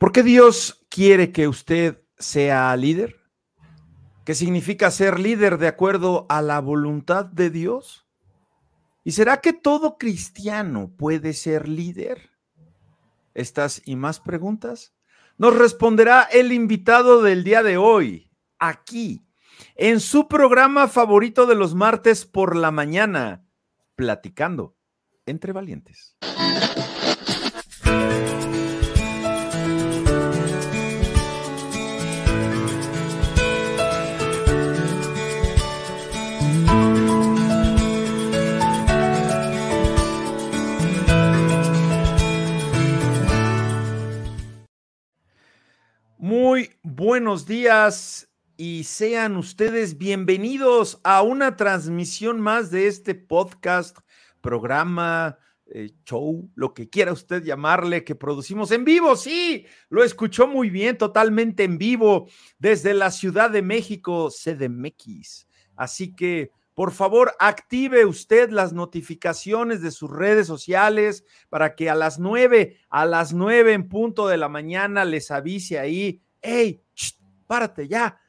¿Por qué Dios quiere que usted sea líder? ¿Qué significa ser líder de acuerdo a la voluntad de Dios? ¿Y será que todo cristiano puede ser líder? Estas y más preguntas nos responderá el invitado del día de hoy, aquí, en su programa favorito de los martes por la mañana, platicando entre valientes. Buenos días y sean ustedes bienvenidos a una transmisión más de este podcast, programa, eh, show, lo que quiera usted llamarle, que producimos en vivo. Sí, lo escuchó muy bien, totalmente en vivo desde la Ciudad de México, CDMX. Así que por favor, active usted las notificaciones de sus redes sociales para que a las nueve, a las nueve en punto de la mañana les avise ahí, hey, párate ya,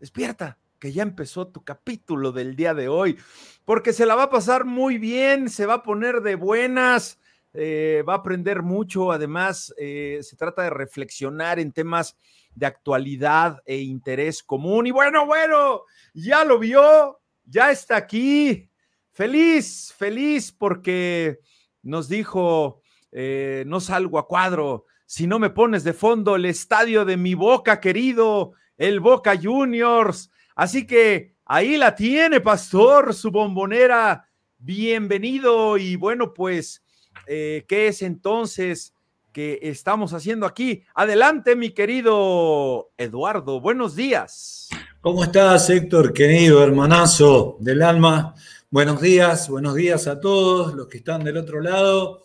despierta, que ya empezó tu capítulo del día de hoy, porque se la va a pasar muy bien, se va a poner de buenas, eh, va a aprender mucho, además eh, se trata de reflexionar en temas de actualidad e interés común. Y bueno, bueno, ya lo vio, ya está aquí. Feliz, feliz porque nos dijo, eh, no salgo a cuadro si no me pones de fondo el estadio de mi boca querido, el Boca Juniors. Así que ahí la tiene, pastor, su bombonera. Bienvenido y bueno, pues, eh, ¿qué es entonces que estamos haciendo aquí? Adelante, mi querido Eduardo, buenos días. ¿Cómo estás, Héctor, querido hermanazo del alma? Buenos días, buenos días a todos los que están del otro lado.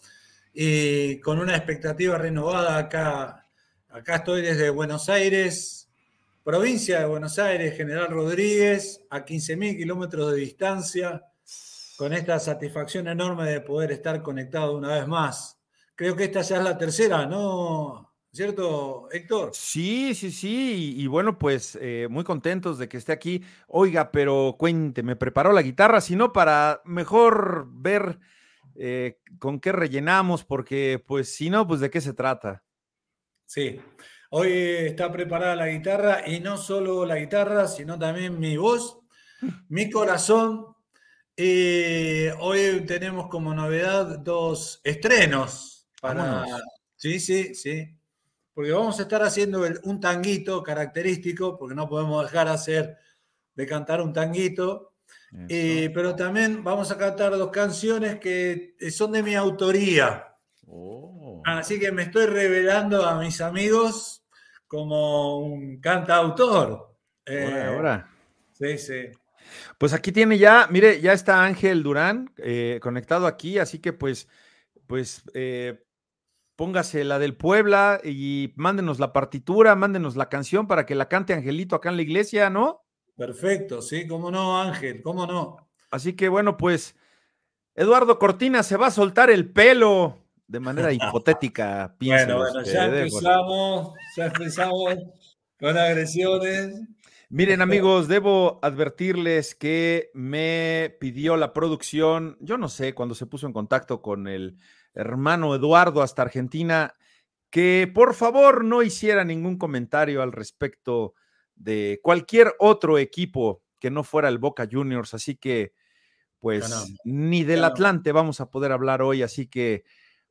Y con una expectativa renovada acá. Acá estoy desde Buenos Aires, provincia de Buenos Aires, General Rodríguez, a 15.000 kilómetros de distancia, con esta satisfacción enorme de poder estar conectado una vez más. Creo que esta ya es la tercera, ¿no, ¿Cierto, Héctor? Sí, sí, sí. Y, bueno, pues eh, muy contentos de que esté aquí. Oiga, pero cuente, me preparó la guitarra, sino para mejor ver eh, con qué rellenamos, porque pues si no, pues de qué se trata. Sí, hoy está preparada la guitarra y no solo la guitarra, sino también mi voz, mi corazón. Y hoy tenemos como novedad dos estrenos para... Sí, sí, sí porque vamos a estar haciendo un tanguito característico, porque no podemos dejar hacer de cantar un tanguito, eh, pero también vamos a cantar dos canciones que son de mi autoría. Oh. Así que me estoy revelando a mis amigos como un cantautor. Eh, ahora. Sí, sí. Pues aquí tiene ya, mire, ya está Ángel Durán eh, conectado aquí, así que pues, pues póngase la del Puebla y mándenos la partitura, mándenos la canción para que la cante Angelito acá en la iglesia, ¿no? Perfecto, sí, cómo no, Ángel, cómo no. Así que bueno, pues Eduardo Cortina se va a soltar el pelo de manera hipotética. bueno, bueno, ya empezamos, ya empezamos con agresiones. Miren amigos, debo advertirles que me pidió la producción, yo no sé, cuando se puso en contacto con el hermano Eduardo hasta Argentina, que por favor no hiciera ningún comentario al respecto de cualquier otro equipo que no fuera el Boca Juniors. Así que, pues, ni del Atlante vamos a poder hablar hoy. Así que,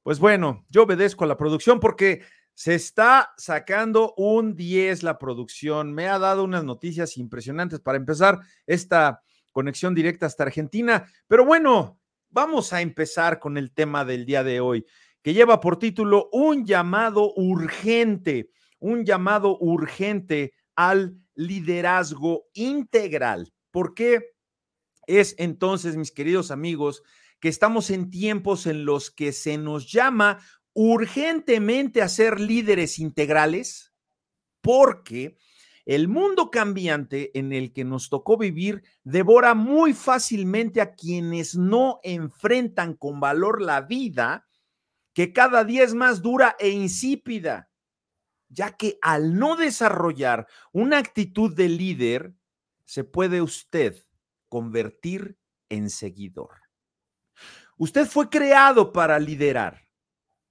pues bueno, yo obedezco a la producción porque se está sacando un 10 la producción. Me ha dado unas noticias impresionantes para empezar esta conexión directa hasta Argentina. Pero bueno, Vamos a empezar con el tema del día de hoy, que lleva por título Un llamado urgente, un llamado urgente al liderazgo integral. ¿Por qué es entonces, mis queridos amigos, que estamos en tiempos en los que se nos llama urgentemente a ser líderes integrales? Porque el mundo cambiante en el que nos tocó vivir devora muy fácilmente a quienes no enfrentan con valor la vida, que cada día es más dura e insípida. Ya que al no desarrollar una actitud de líder, se puede usted convertir en seguidor. Usted fue creado para liderar.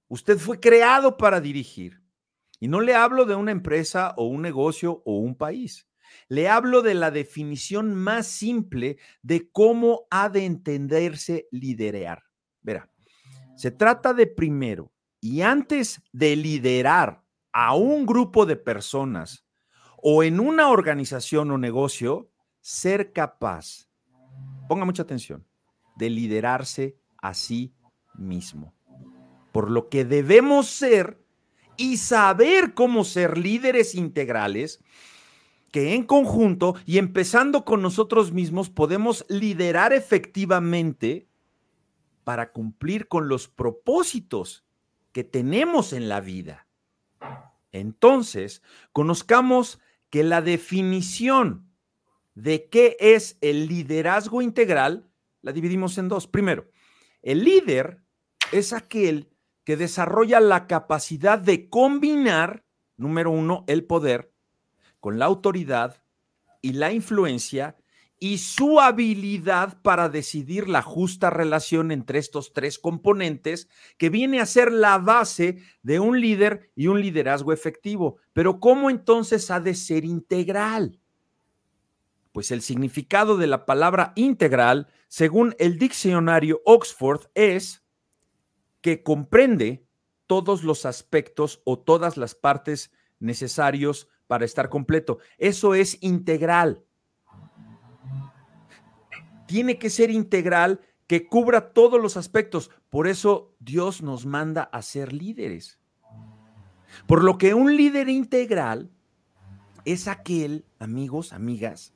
Usted fue creado para dirigir. Y no le hablo de una empresa o un negocio o un país. Le hablo de la definición más simple de cómo ha de entenderse liderear. Verá, se trata de primero y antes de liderar a un grupo de personas o en una organización o negocio, ser capaz, ponga mucha atención, de liderarse a sí mismo. Por lo que debemos ser y saber cómo ser líderes integrales que en conjunto y empezando con nosotros mismos podemos liderar efectivamente para cumplir con los propósitos que tenemos en la vida. Entonces, conozcamos que la definición de qué es el liderazgo integral la dividimos en dos. Primero, el líder es aquel que desarrolla la capacidad de combinar, número uno, el poder con la autoridad y la influencia y su habilidad para decidir la justa relación entre estos tres componentes que viene a ser la base de un líder y un liderazgo efectivo. Pero ¿cómo entonces ha de ser integral? Pues el significado de la palabra integral, según el diccionario Oxford, es que comprende todos los aspectos o todas las partes necesarios para estar completo. Eso es integral. Tiene que ser integral que cubra todos los aspectos. Por eso Dios nos manda a ser líderes. Por lo que un líder integral es aquel, amigos, amigas,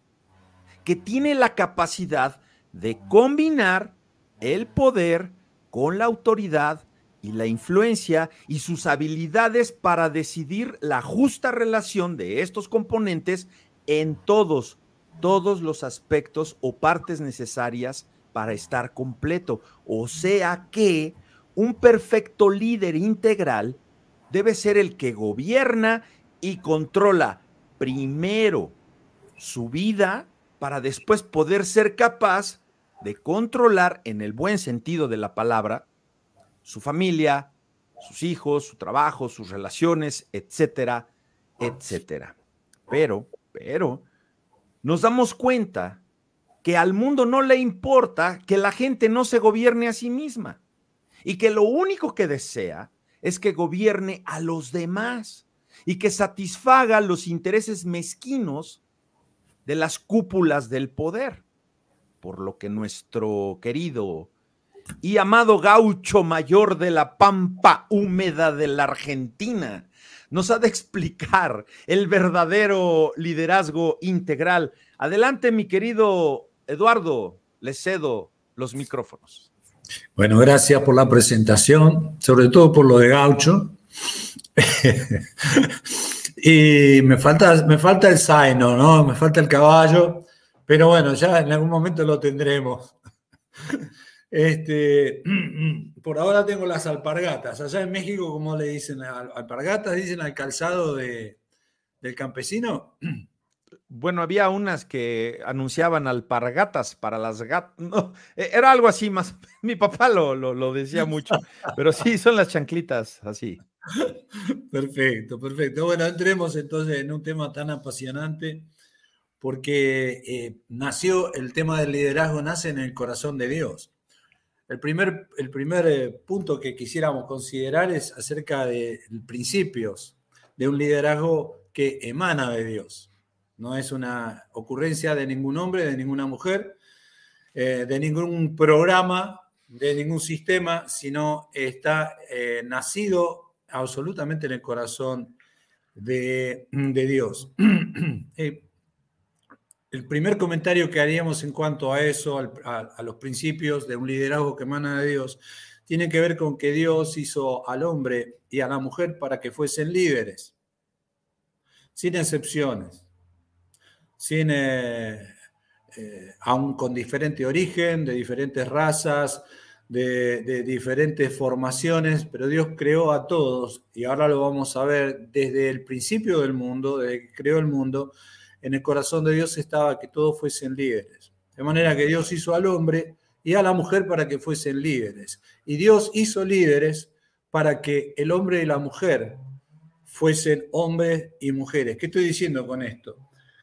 que tiene la capacidad de combinar el poder con la autoridad y la influencia y sus habilidades para decidir la justa relación de estos componentes en todos, todos los aspectos o partes necesarias para estar completo. O sea que un perfecto líder integral debe ser el que gobierna y controla primero su vida para después poder ser capaz de controlar en el buen sentido de la palabra su familia, sus hijos, su trabajo, sus relaciones, etcétera, etcétera. Pero, pero, nos damos cuenta que al mundo no le importa que la gente no se gobierne a sí misma y que lo único que desea es que gobierne a los demás y que satisfaga los intereses mezquinos de las cúpulas del poder. Por lo que nuestro querido y amado gaucho mayor de la pampa húmeda de la Argentina. Nos ha de explicar el verdadero liderazgo integral. Adelante, mi querido Eduardo, le cedo los micrófonos. Bueno, gracias por la presentación, sobre todo por lo de gaucho. y me falta, me falta el zaino, ¿no? Me falta el caballo, pero bueno, ya en algún momento lo tendremos. Este, por ahora tengo las alpargatas. Allá en México, ¿cómo le dicen? ¿Alpargatas dicen al calzado de, del campesino? Bueno, había unas que anunciaban alpargatas para las gatas. No, e, era algo así más. Mi papá lo, lo, lo decía mucho, pero sí, son las chanclitas así. Perfecto, perfecto. Bueno, entremos entonces en un tema tan apasionante porque eh, nació el tema del liderazgo, nace en el corazón de Dios. El primer, el primer eh, punto que quisiéramos considerar es acerca de principios de un liderazgo que emana de Dios. No es una ocurrencia de ningún hombre, de ninguna mujer, eh, de ningún programa, de ningún sistema, sino está eh, nacido absolutamente en el corazón de, de Dios. El primer comentario que haríamos en cuanto a eso, a, los principios de un liderazgo que emana de Dios, tiene que ver con que Dios hizo al hombre y a la mujer para que fuesen líderes, sin excepciones, sin, eh, eh, aún con diferente origen, de diferentes razas, de, diferentes formaciones, pero Dios creó a todos y ahora lo vamos a ver desde el principio del mundo, desde que creó el mundo, en el corazón de Dios estaba que todos fuesen líderes. De manera que Dios hizo al hombre y a la mujer para que fuesen líderes. Y Dios hizo líderes para que el hombre y la mujer fuesen hombres y mujeres. ¿Qué estoy diciendo con esto?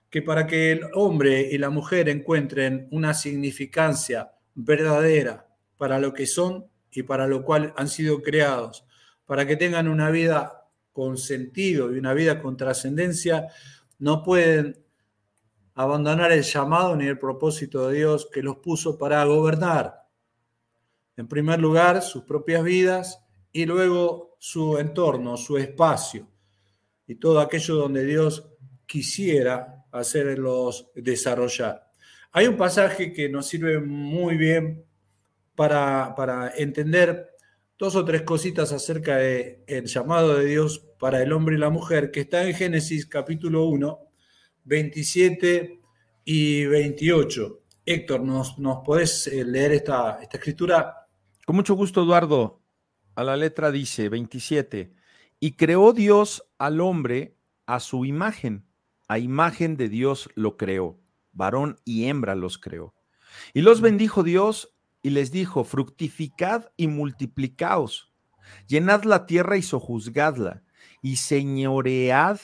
Que para que el hombre y la mujer encuentren una significancia verdadera para lo que son y para lo cual han sido creados, para que tengan una vida con sentido y una vida con trascendencia, no pueden abandonar el llamado ni el propósito de Dios que los puso para gobernar. En primer lugar, sus propias vidas y luego su entorno, su espacio y todo aquello donde Dios quisiera hacerlos desarrollar. Hay un pasaje que nos sirve muy bien para, entender dos o tres cositas acerca del el llamado de Dios para el hombre y la mujer, que está en Génesis capítulo 1, 27 y 28. Héctor, ¿nos, nos podés eh, leer esta, esta escritura? Con mucho gusto, Eduardo. A la letra dice 27, y creó Dios al hombre a su imagen, a imagen de Dios lo creó, varón y hembra los creó. Y los bendijo Dios y les dijo, fructificad y multiplicaos, llenad la tierra y sojuzgadla, y señoread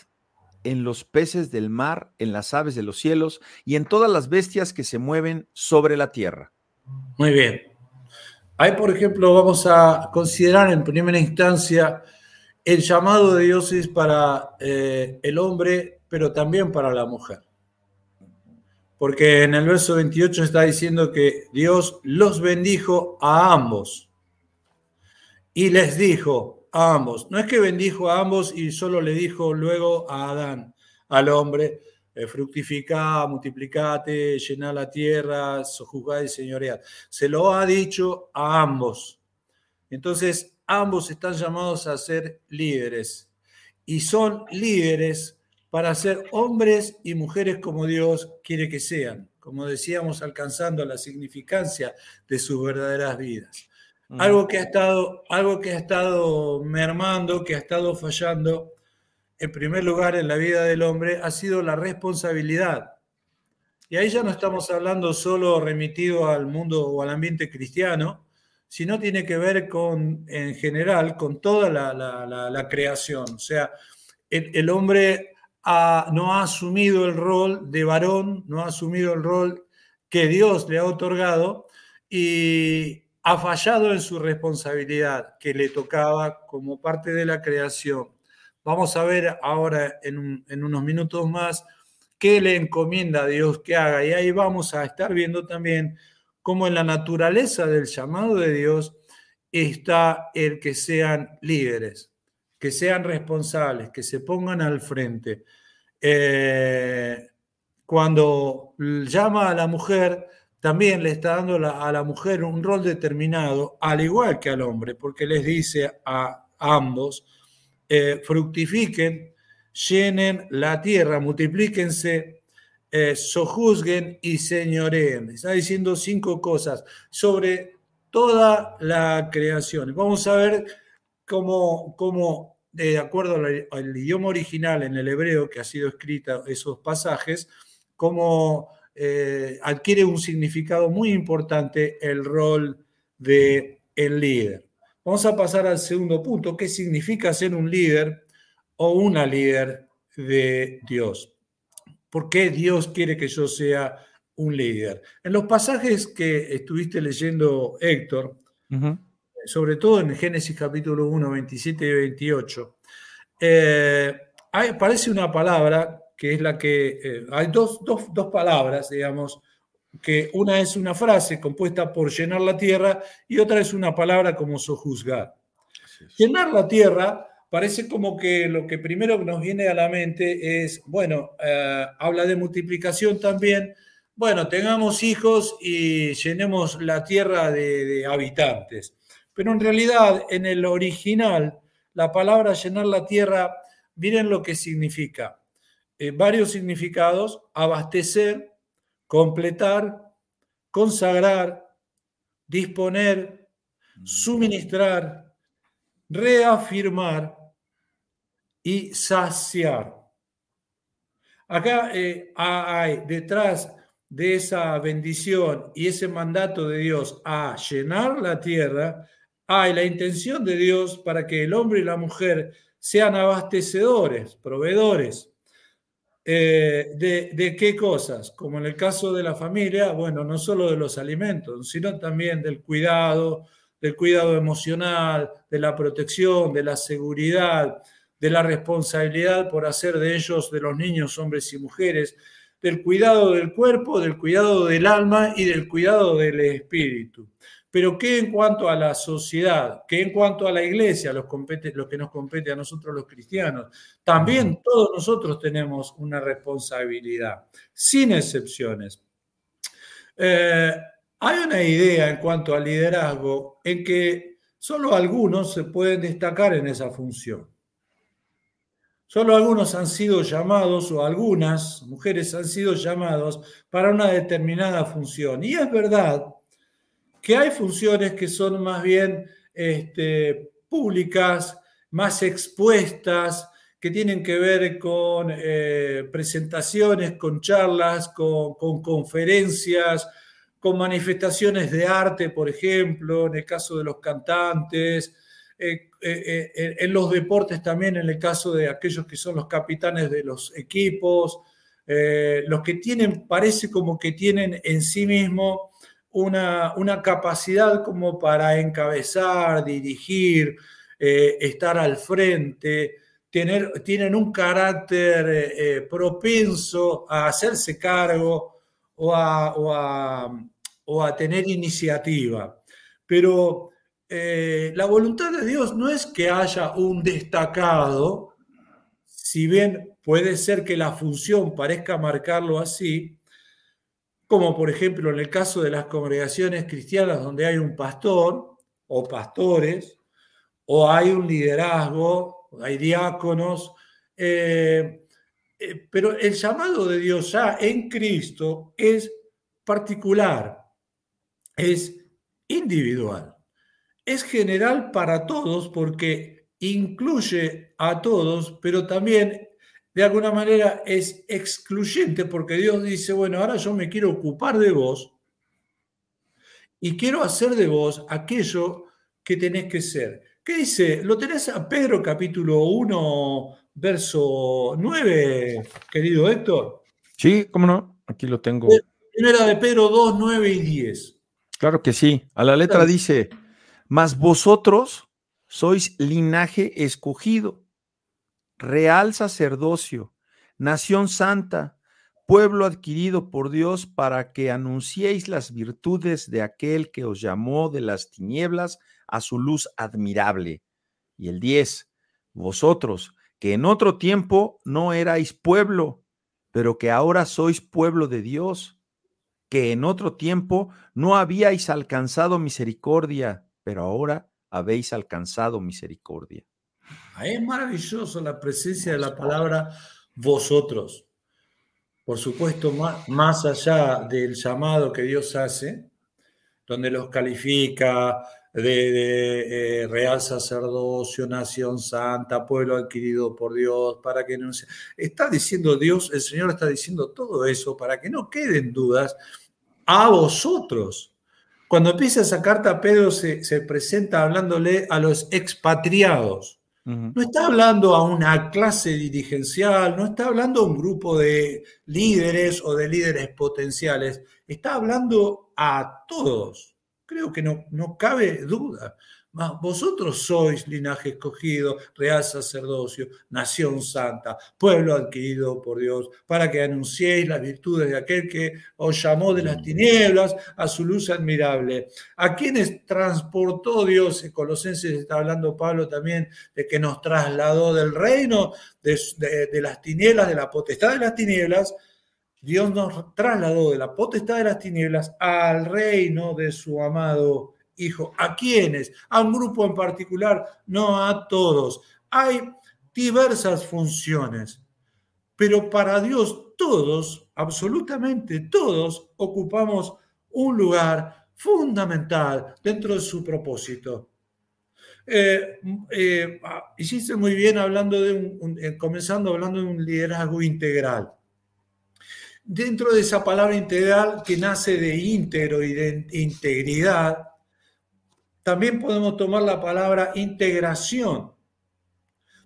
en los peces del mar, en las aves de los cielos y en todas las bestias que se mueven sobre la tierra. Muy bien. Ahí, por ejemplo, vamos a considerar en primera instancia el llamado de Dios es para eh, el hombre, pero también para la mujer porque en el verso 28 está diciendo que Dios los bendijo a ambos y les dijo a ambos. No es que bendijo a ambos y solo le dijo luego a Adán, al hombre, eh, fructificá, multiplicate, llená la tierra, sojuzgá y señoread. Se lo ha dicho a ambos. Entonces, ambos están llamados a ser líderes y son líderes para ser hombres y mujeres como Dios quiere que sean, como decíamos, alcanzando la significancia de sus verdaderas vidas. Algo que ha estado, algo que ha estado mermando, que ha estado fallando, en primer lugar en la vida del hombre, ha sido la responsabilidad. Y ahí ya no estamos hablando solo remitido al mundo o al ambiente cristiano, sino tiene que ver con, en general, con toda la, creación. O sea, el hombre no ha asumido el rol de varón, no ha asumido el rol que Dios le ha otorgado y ha fallado en su responsabilidad que le tocaba como parte de la creación. Vamos a ver ahora en, unos minutos más qué le encomienda a Dios que haga y ahí vamos a estar viendo también cómo en la naturaleza del llamado de Dios está el que sean líderes que sean responsables, que se pongan al frente. Eh, cuando llama a la mujer, también le está dando a la mujer un rol determinado, al igual que al hombre, porque les dice a ambos, eh, fructifiquen, llenen la tierra, multiplíquense, eh, sojuzguen y señoreen. Está diciendo cinco cosas sobre toda la creación. Vamos a ver cómo, cómo de acuerdo al, idioma original en el hebreo que ha sido escrita esos pasajes, como eh, adquiere un significado muy importante el rol de el líder. Vamos a pasar al segundo punto, ¿qué significa ser un líder o una líder de Dios? ¿Por qué Dios quiere que yo sea un líder? En los pasajes que estuviste leyendo, Héctor, sobre todo en Génesis capítulo 1, 27 y 28, eh, aparece una palabra que es la que, eh, hay dos, palabras, digamos, que una es una frase compuesta por llenar la tierra y otra es una palabra como sojuzgar. Llenar la tierra parece como que lo que primero nos viene a la mente es, bueno, eh, habla de multiplicación también, bueno, tengamos hijos y llenemos la tierra de habitantes. Pero en realidad, en el original, la palabra llenar la tierra, miren lo que significa. Eh, varios significados, abastecer, completar, consagrar, disponer, suministrar, reafirmar y saciar. Acá eh, hay detrás de esa bendición y ese mandato de Dios a llenar la tierra, hay la intención de Dios para que el hombre y la mujer sean abastecedores, proveedores. Eh, de, de, qué cosas? Como en el caso de la familia, bueno, no solo de los alimentos, sino también del cuidado, del cuidado emocional, de la protección, de la seguridad, de la responsabilidad por hacer de ellos, de los niños, hombres y mujeres, del cuidado del cuerpo, del cuidado del alma y del cuidado del espíritu. Pero ¿qué en cuanto a la sociedad? ¿Qué en cuanto a la iglesia, los lo que nos compete a nosotros los cristianos? También todos nosotros tenemos una responsabilidad, sin excepciones. Eh, hay una idea en cuanto al liderazgo en que solo algunos se pueden destacar en esa función. Solo algunos han sido llamados o algunas mujeres han sido llamados para una determinada función. Y es verdad que hay funciones que son más bien este, públicas, más expuestas, que tienen que ver con eh, presentaciones, con charlas, con, conferencias, con manifestaciones de arte, por ejemplo, en el caso de los cantantes, eh, eh, en los deportes también, en el caso de aquellos que son los capitanes de los equipos, los que tienen, parece como que tienen en sí mismo una, una capacidad como para encabezar, dirigir, estar al frente, tener, tienen un carácter propenso a hacerse cargo o a, o a, o a tener iniciativa. Pero eh, la voluntad de Dios no es que haya un destacado, si bien puede ser que la función parezca marcarlo así, como por ejemplo en el caso de las congregaciones cristianas donde hay un pastor o pastores, o hay un liderazgo, hay diáconos, eh, eh, pero el llamado de Dios ya en Cristo es particular, es individual es general para todos porque incluye a todos, pero también de alguna manera es excluyente porque Dios dice, bueno, ahora yo me quiero ocupar de vos y quiero hacer de vos aquello que tenés que ser. ¿Qué dice? ¿Lo tenés a Pedro capítulo 1, verso 9, querido Héctor? Sí, cómo no, aquí lo tengo. Primera de Pedro 2, 9 y 10. Claro que sí. A la letra dice, mas vosotros sois linaje escogido, real sacerdocio, nación santa, pueblo adquirido por Dios para que anunciéis las virtudes de aquel que os llamó de las tinieblas a su luz admirable. Y el 10, vosotros que en otro tiempo no erais pueblo, pero que ahora sois pueblo de Dios, que en otro tiempo no habíais alcanzado misericordia, pero ahora habéis alcanzado misericordia. Es maravilloso la presencia de la palabra vosotros. Por supuesto, más, allá del llamado que Dios hace, donde los califica de, eh, real sacerdocio, nación santa, pueblo adquirido por Dios, para que no se... Está diciendo Dios, el Señor está diciendo todo eso para que no queden dudas a vosotros cuando empieza esa carta, Pedro se, presenta hablándole a los expatriados. No está hablando a una clase dirigencial, no está hablando a un grupo de líderes o de líderes potenciales, está hablando a todos. Creo que no, no cabe duda vosotros sois linaje escogido, real sacerdocio, nación santa, pueblo adquirido por Dios, para que anunciéis las virtudes de aquel que os llamó de las tinieblas a su luz admirable. A quienes transportó Dios, en Colosenses está hablando Pablo también de que nos trasladó del reino de, de las tinieblas, de la potestad de las tinieblas, Dios nos trasladó de la potestad de las tinieblas al reino de su amado hijo. ¿A quiénes? A un grupo en particular, no a todos. Hay diversas funciones, pero para Dios todos, absolutamente todos, ocupamos un lugar fundamental dentro de su propósito. Eh, eh, ah, hiciste muy bien hablando de un, eh, comenzando hablando de un liderazgo integral. Dentro de esa palabra integral que nace de íntegro y de integridad, también podemos tomar la palabra integración.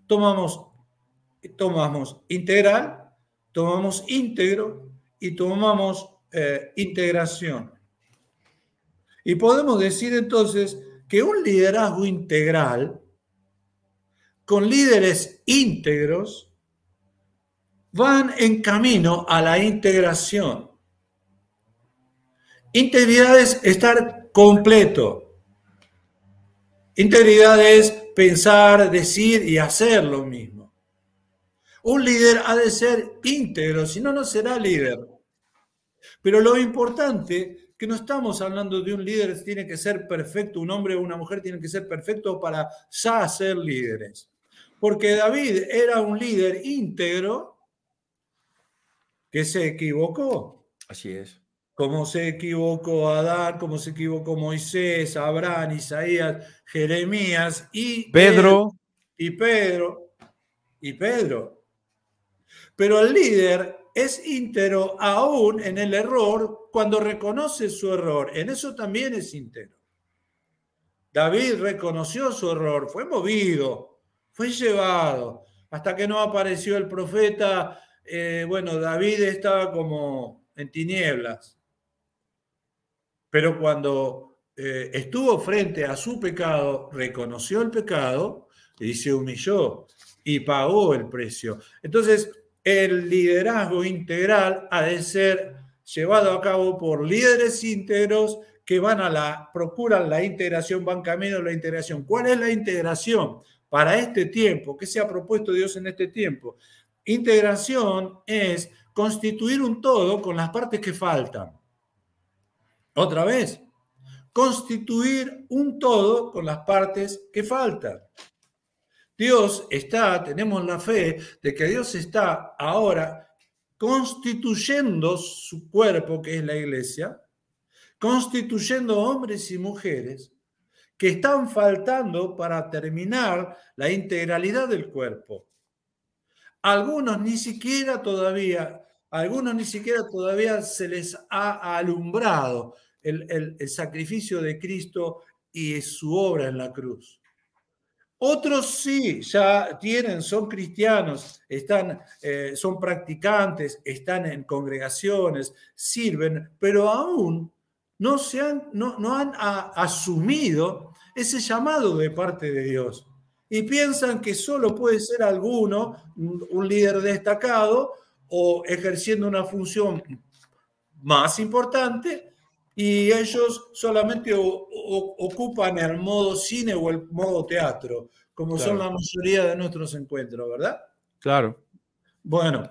Tomamos, tomamos integral, tomamos íntegro y tomamos integración. Y podemos decir entonces que un liderazgo integral, con líderes íntegros, van en camino a la integración. Integridad es estar completo. Integridad es pensar, decir y hacer lo mismo. Un líder ha de ser íntegro, si no, no será líder. Pero lo importante que no estamos hablando de un líder que tiene que ser perfecto, un hombre o una mujer tiene que ser perfecto para ya ser líderes. Porque David era un líder íntegro que se equivocó. Así es. Como se equivocó Adán, como se equivocó Moisés, Abraham, Isaías, Jeremías y Pedro. Y Pedro. Y Pedro. Pero el líder es íntegro aún en el error cuando reconoce su error. En eso también es íntegro. David reconoció su error, fue movido, fue llevado. Hasta que no apareció el profeta, eh, bueno, David estaba como en tinieblas. Pero cuando eh, estuvo frente a su pecado, reconoció el pecado y se humilló y pagó el precio. Entonces, el liderazgo integral ha de ser llevado a cabo por líderes íntegros que van a la, procuran la integración, van camino a la integración. ¿Cuál es la integración para este tiempo? ¿Qué se ha propuesto Dios en este tiempo? Integración es constituir un todo con las partes que faltan. Otra vez, constituir un todo con las partes que faltan. Dios está, tenemos la fe de que Dios está ahora constituyendo su cuerpo, que es la iglesia, constituyendo hombres y mujeres que están faltando para terminar la integralidad del cuerpo. Algunos ni siquiera todavía, algunos ni siquiera todavía se les ha alumbrado el, sacrificio de Cristo y su obra en la cruz. Otros sí, ya tienen, son cristianos, están, eh, son practicantes, están en congregaciones, sirven, pero aún no, se han, no, no han asumido ese llamado de parte de Dios. Y piensan que solo puede ser alguno, un líder destacado o ejerciendo una función más importante, y ellos solamente ocupan el modo cine o el modo teatro, como son la mayoría de nuestros encuentros, ¿verdad? Claro. Bueno,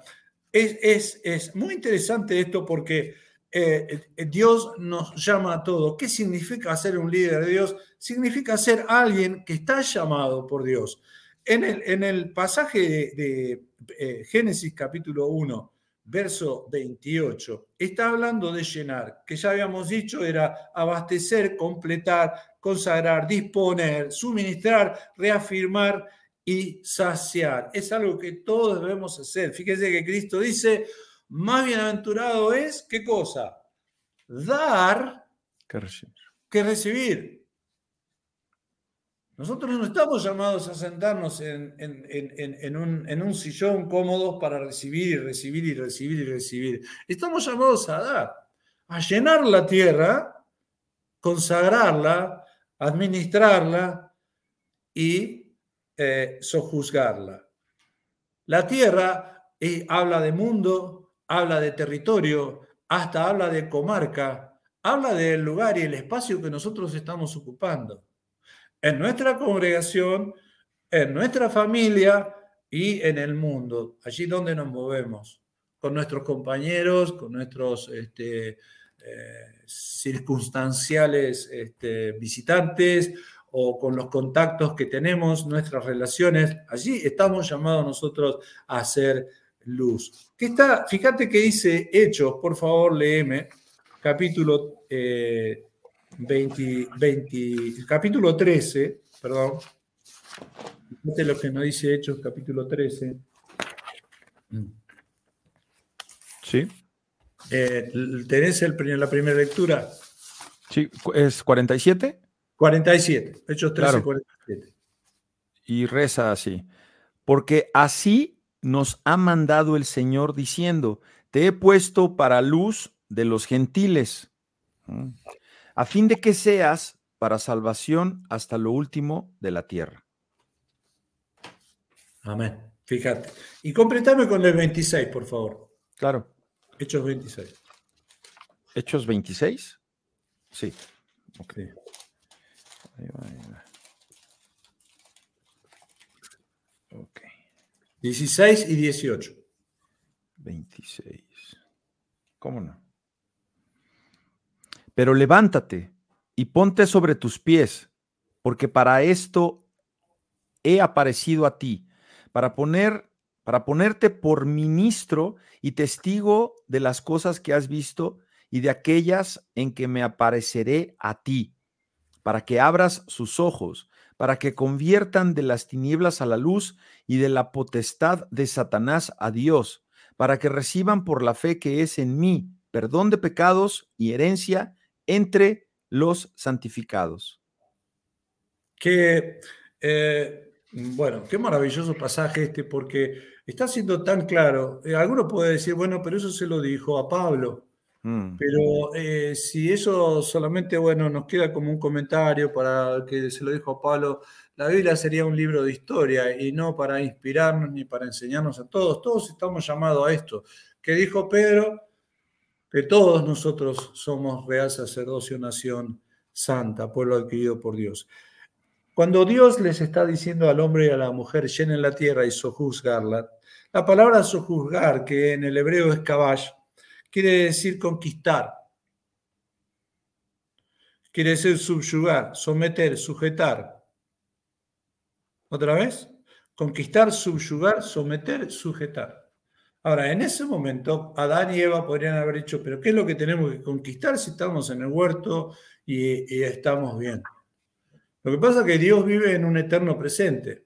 es, es, muy interesante esto porque eh, eh, Dios nos llama a todos. ¿Qué significa ser un líder de Dios? Significa ser alguien que está llamado por Dios. En el, en el pasaje de, eh, Génesis capítulo 1, verso 28, está hablando de llenar, que ya habíamos dicho era abastecer, completar, consagrar, disponer, suministrar, reafirmar y saciar. Es algo que todos debemos hacer. Fíjese que Cristo dice, más bienaventurado es, ¿qué cosa? Dar que recibir. Nosotros no estamos llamados a sentarnos en, un, sillón cómodos para recibir y recibir y recibir y recibir. Estamos llamados a dar, a llenar la tierra, consagrarla, administrarla y eh, sojuzgarla. La tierra eh, habla de mundo, habla de territorio, hasta habla de comarca, habla del lugar y el espacio que nosotros estamos ocupando en nuestra congregación, en nuestra familia y en el mundo, allí donde nos movemos, con nuestros compañeros, con nuestros este, eh, circunstanciales este, visitantes o con los contactos que tenemos, nuestras relaciones, allí estamos llamados nosotros a hacer luz. ¿Qué está? Fíjate que dice Hechos, por favor, léeme, capítulo 20, 20, capítulo 13, perdón. Fíjate lo que nos dice Hechos, capítulo 13. Sí. Eh, ¿Tenés el, la primera lectura? Sí, ¿es 47? 47, Hechos 13, 47. Y reza así, porque así nos ha mandado el Señor diciendo, te he puesto para luz de los gentiles, a fin de que seas para salvación hasta lo último de la tierra. Amén. Fíjate. Y completame con el 26, por favor. Claro. Hechos 26. Hechos 26. Sí. Ok. Ahí va, ahí va. Ok. 16 y 18. 26. ¿Cómo no? Pero levántate y ponte sobre tus pies, porque para esto he aparecido a ti, para poner para ponerte por ministro y testigo de las cosas que has visto y de aquellas en que me apareceré a ti, para que abras sus ojos, para que conviertan de las tinieblas a la luz y de la potestad de Satanás a Dios, para que reciban por la fe que es en mí perdón de pecados y herencia entre los santificados. Que, eh, bueno, qué maravilloso pasaje este, porque está siendo tan claro. Eh, alguno puede decir, bueno, pero eso se lo dijo a Pablo. Mm. Pero eh, si eso solamente, bueno, nos queda como un comentario para que se lo dijo a Pablo, la Biblia sería un libro de historia y no para inspirarnos ni para enseñarnos a todos. Todos estamos llamados a esto. Que dijo Pedro que todos nosotros somos real sacerdocio, nación santa, pueblo adquirido por Dios. Cuando Dios les está diciendo al hombre y a la mujer, llenen la tierra y sojuzgarla, la palabra sojuzgar, que en el hebreo es kabash, quiere decir conquistar. Quiere decir subyugar, someter, sujetar. ¿Otra vez? Conquistar, subyugar, someter, sujetar. Ahora, en ese momento, Adán y Eva podrían haber dicho, pero ¿qué es lo que tenemos que conquistar si estamos en el huerto y, estamos bien? Lo que pasa es que Dios vive en un eterno presente.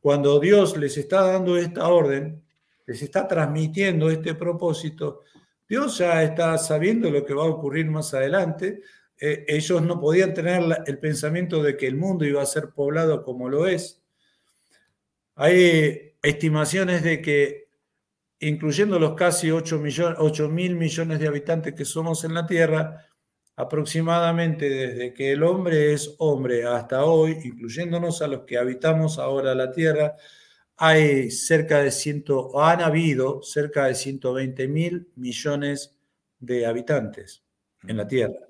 Cuando Dios les está dando esta orden, les está transmitiendo este propósito, Dios ya está sabiendo lo que va a ocurrir más adelante. Eh, ellos no podían tener el pensamiento de que el mundo iba a ser poblado como lo es. Hay estimaciones de que, incluyendo los casi 8 mil millones de habitantes que somos en la Tierra, aproximadamente desde que el hombre es hombre hasta hoy, incluyéndonos a los que habitamos ahora la Tierra, hay cerca de ciento, han habido cerca de 120 mil millones de habitantes en la Tierra.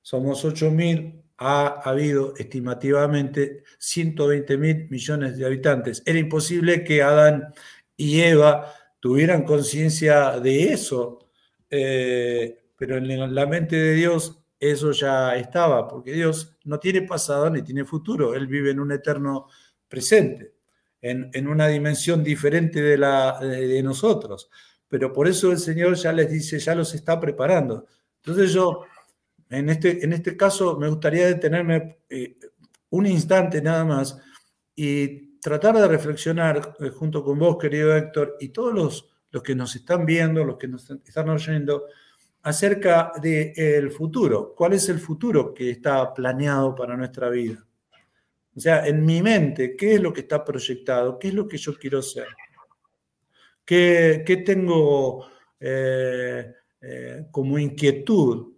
Somos 8 mil, ha habido estimativamente 120 mil millones de habitantes. Era imposible que Adán y Eva tuvieran conciencia de eso. Eh, pero en la mente de Dios eso ya estaba, porque Dios no tiene pasado ni tiene futuro, Él vive en un eterno presente, en, una dimensión diferente de, la, de, nosotros. Pero por eso el Señor ya les dice, ya los está preparando. Entonces yo, en este, en este caso, me gustaría detenerme eh, un instante nada más y tratar de reflexionar eh, junto con vos, querido Héctor, y todos los, los que nos están viendo, los que nos están oyendo, acerca del futuro. ¿Cuál es el futuro que está planeado para nuestra vida? O sea, en mi mente, ¿qué es lo que está proyectado? ¿Qué es lo que yo quiero ser? ¿Qué, tengo eh, eh, como inquietud?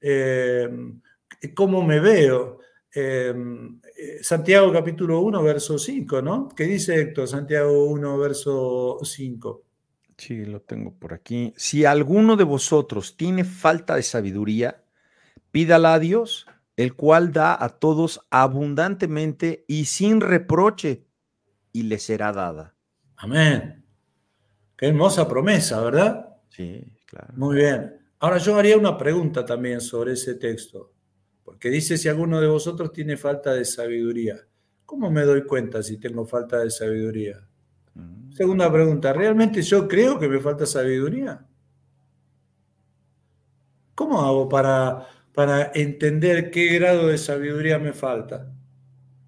Eh, ¿Cómo me veo? Santiago capítulo 1, verso 5, ¿no? ¿Qué dice Héctor? Santiago 1, verso 5. Sí, lo tengo por aquí. Si alguno de vosotros tiene falta de sabiduría, pídala a Dios, el cual da a todos abundantemente y sin reproche, y le será dada. Amén. Qué hermosa promesa, ¿verdad? Sí, claro. Muy bien. Ahora yo haría una pregunta también sobre ese texto, porque dice si alguno de vosotros tiene falta de sabiduría. ¿Cómo me doy cuenta si tengo falta de sabiduría? Segunda pregunta, ¿realmente yo creo que me falta sabiduría? ¿Cómo hago para, para entender qué grado de sabiduría me falta.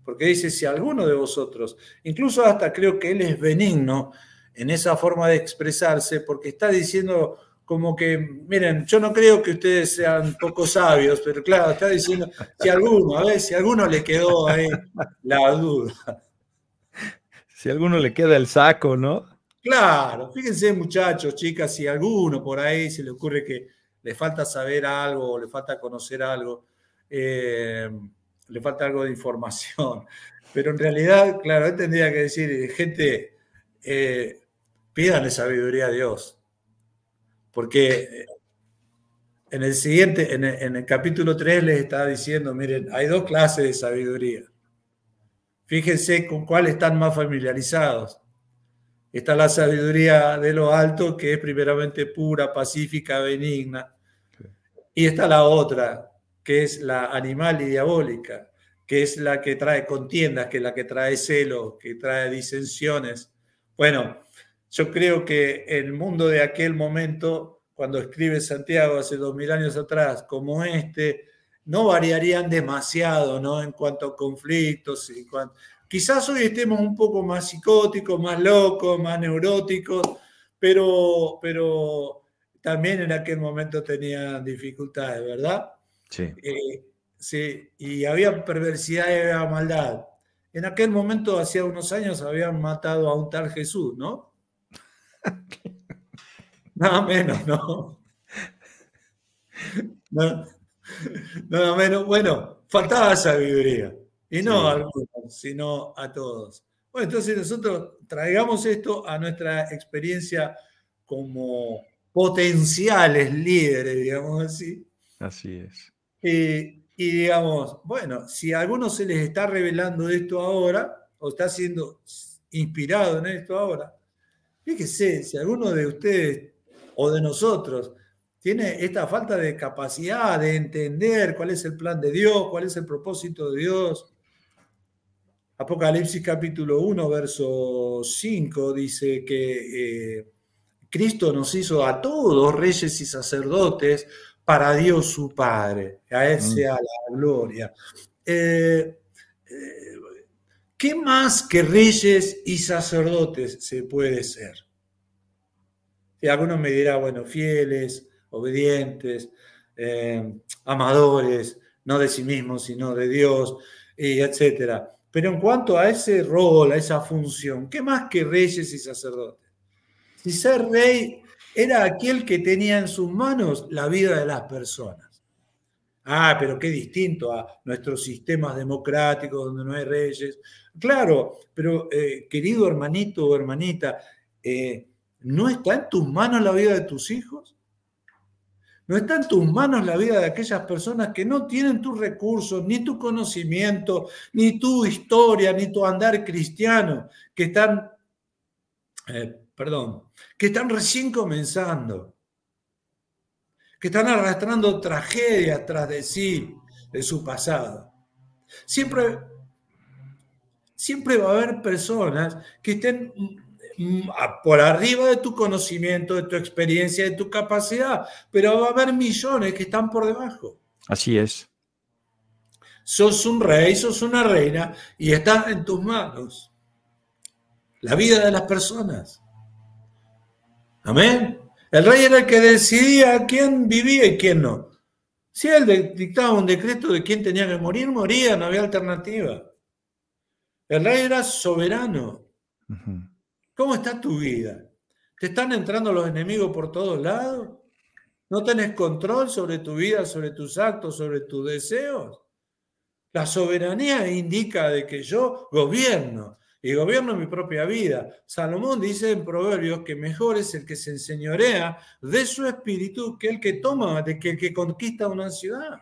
Porque dice, si alguno de vosotros, incluso hasta creo que él es benigno en esa forma de expresarse, porque está diciendo como que, miren, yo no creo que ustedes sean poco sabios, pero claro, está diciendo, si alguno, a ver, si a alguno le quedó ahí la duda. Si a alguno le queda el saco, ¿no? Claro, fíjense muchachos, chicas, si a alguno por ahí se le ocurre que le falta saber algo o le falta conocer algo, eh, le falta algo de información. Pero en realidad, claro, él tendría que decir, gente, eh, pídanle sabiduría a Dios. Porque en el siguiente, en el, capítulo 3 les está diciendo, miren, hay dos clases de sabiduría. Fíjense con cuál están más familiarizados. Está la sabiduría de lo alto, que es primeramente pura, pacífica, benigna. Y está la otra, que es la animal y diabólica, que es la que trae contiendas, que es la que trae celo, que trae disensiones. Bueno, yo creo que el mundo de aquel momento, cuando escribe Santiago hace dos mil años atrás, como este, no variarían demasiado ¿no? en cuanto a conflictos. Y Quizás hoy estemos un poco más psicóticos, más locos, más neuróticos, pero, pero también en aquel momento tenían dificultades, ¿verdad? Sí. Eh, sí, y había perversidad y había maldad. En aquel momento, hacía unos años, habían matado a un tal Jesús, ¿no? Nada menos, ¿no? Nada menos. Bueno, faltaba sabiduría. Y no a algunos, sino a todos. Bueno, entonces nosotros traigamos esto a nuestra experiencia como potenciales líderes, digamos así. Así es. y digamos, bueno, si a alguno se les está revelando esto ahora, o está siendo inspirado en esto ahora, Fíjese, si alguno de ustedes o de nosotros tiene esta falta de capacidad de entender cuál es el plan de Dios, cuál es el propósito de Dios. Apocalipsis capítulo 1, verso 5 dice que eh, Cristo nos hizo a todos reyes y sacerdotes para Dios su Padre. A Él mm. sea la gloria. Eh, eh, ¿Qué más que reyes y sacerdotes se puede ser? Y algunos me dirán, bueno, fieles, obedientes, eh, amadores, no de sí mismos, sino de Dios, etc. Pero en cuanto a ese rol, a esa función, ¿qué más que reyes y sacerdotes? Si ser rey era aquel que tenía en sus manos la vida de las personas. Ah, pero qué distinto a nuestros sistemas democráticos donde no hay reyes. Claro, pero eh, querido hermanito o hermanita, eh, ¿no está en tus manos la vida de tus hijos? ¿No está en tus manos la vida de aquellas personas que no tienen tus recursos, ni tu conocimiento, ni tu historia, ni tu andar cristiano, que están, eh, perdón, que están recién comenzando? que están arrastrando tragedias tras de sí, de su pasado. Siempre, siempre va a haber personas que estén mm, por arriba de tu conocimiento, de tu experiencia, de tu capacidad, pero va a haber millones que están por debajo. Así es. Sos un rey, sos una reina y está en tus manos la vida de las personas. Amén. El rey era el que decidía quién vivía y quién no. Si él dictaba un decreto de quién tenía que morir, moría, no había alternativa. El rey era soberano. ¿Cómo está tu vida? ¿Te están entrando los enemigos por todos lados? ¿No tenés control sobre tu vida, sobre tus actos, sobre tus deseos? La soberanía indica de que yo gobierno, y gobierno mi propia vida. Salomón dice en Proverbios que mejor es el que se enseñorea de su espíritu que el que toma, de que el que conquista una ciudad.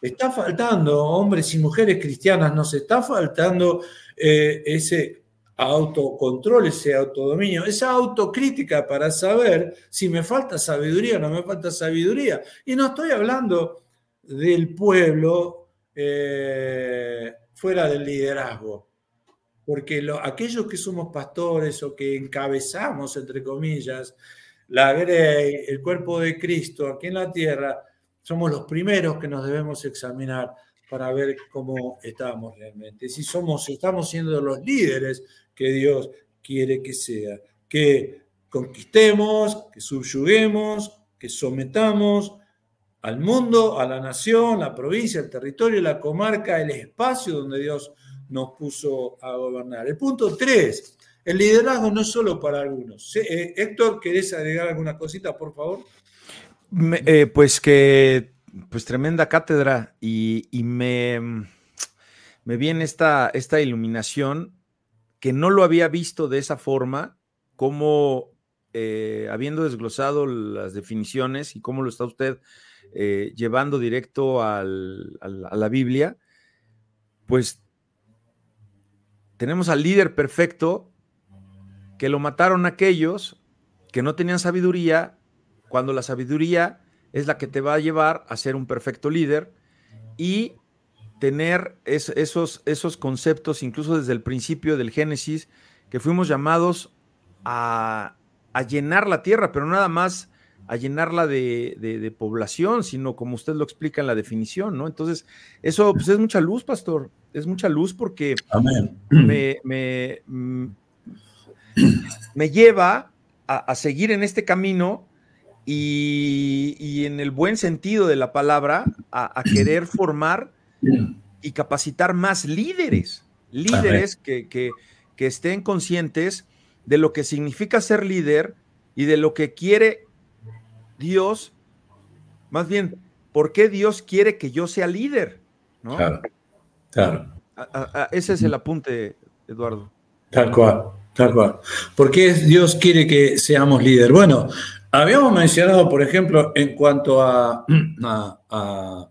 Está faltando, hombres y mujeres cristianas, nos está faltando eh, ese autocontrol, ese autodominio, esa autocrítica para saber si me falta sabiduría o no me falta sabiduría. Y no estoy hablando del pueblo eh, fuera del liderazgo porque aquellos que somos pastores o que encabezamos, entre comillas, la Grey, el cuerpo de Cristo aquí en la tierra, somos los primeros que nos debemos examinar para ver cómo estamos realmente. Si somos, estamos siendo los líderes que Dios quiere que sea, que conquistemos, que subyuguemos, que sometamos al mundo, a la nación, la provincia, el territorio, la comarca, el espacio donde Dios nos puso a gobernar. El punto tres, el liderazgo no es solo para algunos. Eh, Héctor, ¿querés agregar alguna cosita, por favor? Eh, pues que, pues tremenda cátedra y, me, me viene esta, esta iluminación que no lo había visto de esa forma, como eh, habiendo desglosado las definiciones y cómo lo está usted eh, llevando directo a la Biblia, pues tenemos al líder perfecto que lo mataron aquellos que no tenían sabiduría, cuando la sabiduría es la que te va a llevar a ser un perfecto líder y tener esos, esos conceptos, incluso desde el principio del Génesis, que fuimos llamados a, a llenar la tierra, pero nada más a llenarla de, población, sino como usted lo explica en la definición, ¿no? Entonces, eso pues, es mucha luz, pastor, es mucha luz porque Me, mm, me, lleva a, seguir en este camino y, en el buen sentido de la palabra, a, querer formar y capacitar más líderes, líderes que, que, que estén conscientes de lo que significa ser líder y de lo que quiere Dios, más bien, ¿por qué Dios quiere que yo sea líder? Claro, claro. ese es el apunte, Eduardo. Tal cual, tal cual. ¿Por qué Dios quiere que seamos líder? Bueno, habíamos mencionado, por ejemplo, en cuanto a, a,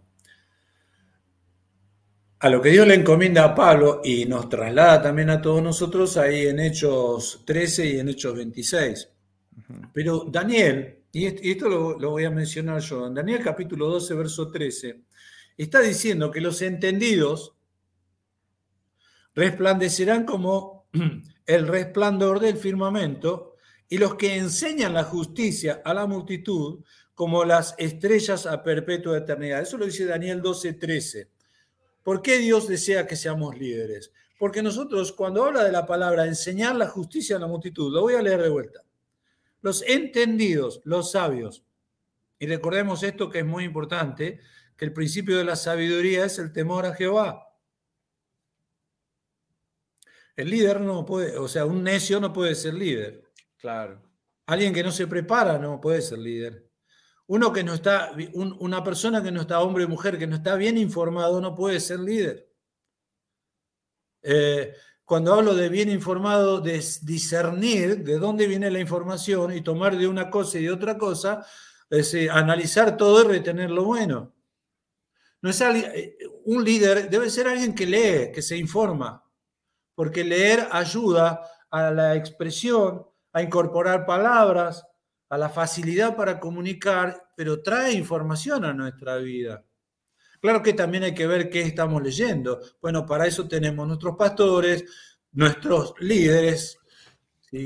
a lo que Dios le encomienda a Pablo y nos traslada también a todos nosotros ahí en Hechos 13 y en Hechos 26. Pero Daniel, y esto lo, voy a mencionar yo, en Daniel capítulo 12, verso 13, está diciendo que los entendidos resplandecerán como el resplandor del firmamento y los que enseñan la justicia a la multitud como las estrellas a perpetua eternidad. Eso lo dice Daniel 12, 13. ¿Por qué Dios desea que seamos líderes? Porque nosotros, cuando habla de la palabra enseñar la justicia a la multitud, lo voy a leer de vuelta los entendidos, los sabios. Y recordemos esto que es muy importante, que el principio de la sabiduría es el temor a Jehová. El líder no puede, o sea, un necio no puede ser líder. Claro. Alguien que no se prepara no puede ser líder. Uno que no está, una persona que no está hombre o mujer, que no está bien informado, no puede ser líder. Eh, cuando hablo de bien informado, de discernir de dónde viene la información y tomar de una cosa y de otra cosa, es analizar todo y retener lo bueno. No es eh, un líder debe ser alguien que lee, que se informa, porque leer ayuda a la expresión, a incorporar palabras, a la facilidad para comunicar, pero trae información a nuestra vida. Claro que también hay que ver qué estamos leyendo. Bueno, para eso tenemos nuestros pastores, nuestros líderes,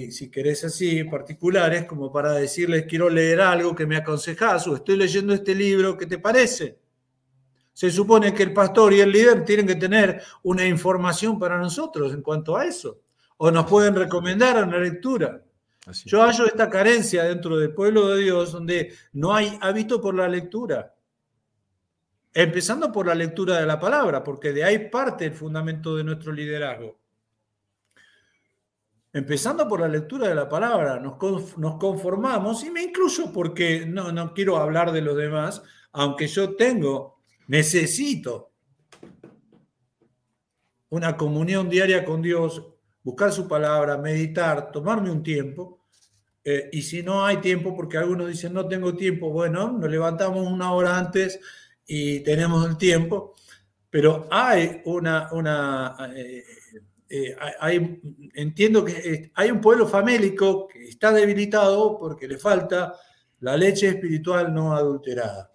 si, querés así, particulares, como para decirles, quiero leer algo que me aconsejás o estoy leyendo este libro, ¿qué te parece? Se supone que el pastor y el líder tienen que tener una información para nosotros en cuanto a eso. O nos pueden recomendar una lectura. Yo hallo esta carencia dentro del pueblo de Dios donde no hay hábito por la lectura. Empezando por la lectura de la palabra, porque de ahí parte el fundamento de nuestro liderazgo. Empezando por la lectura de la palabra, nos, conformamos, y me incluyo porque no, no quiero hablar de los demás, aunque yo tengo, necesito una comunión diaria con Dios, buscar su palabra, meditar, tomarme un tiempo. Eh, y si no hay tiempo, porque algunos dicen no tengo tiempo, bueno, nos levantamos una hora antes y tenemos el tiempo, pero hay una, una eh, eh, hay, entiendo que hay un pueblo famélico que está debilitado porque le falta la leche espiritual no adulterada,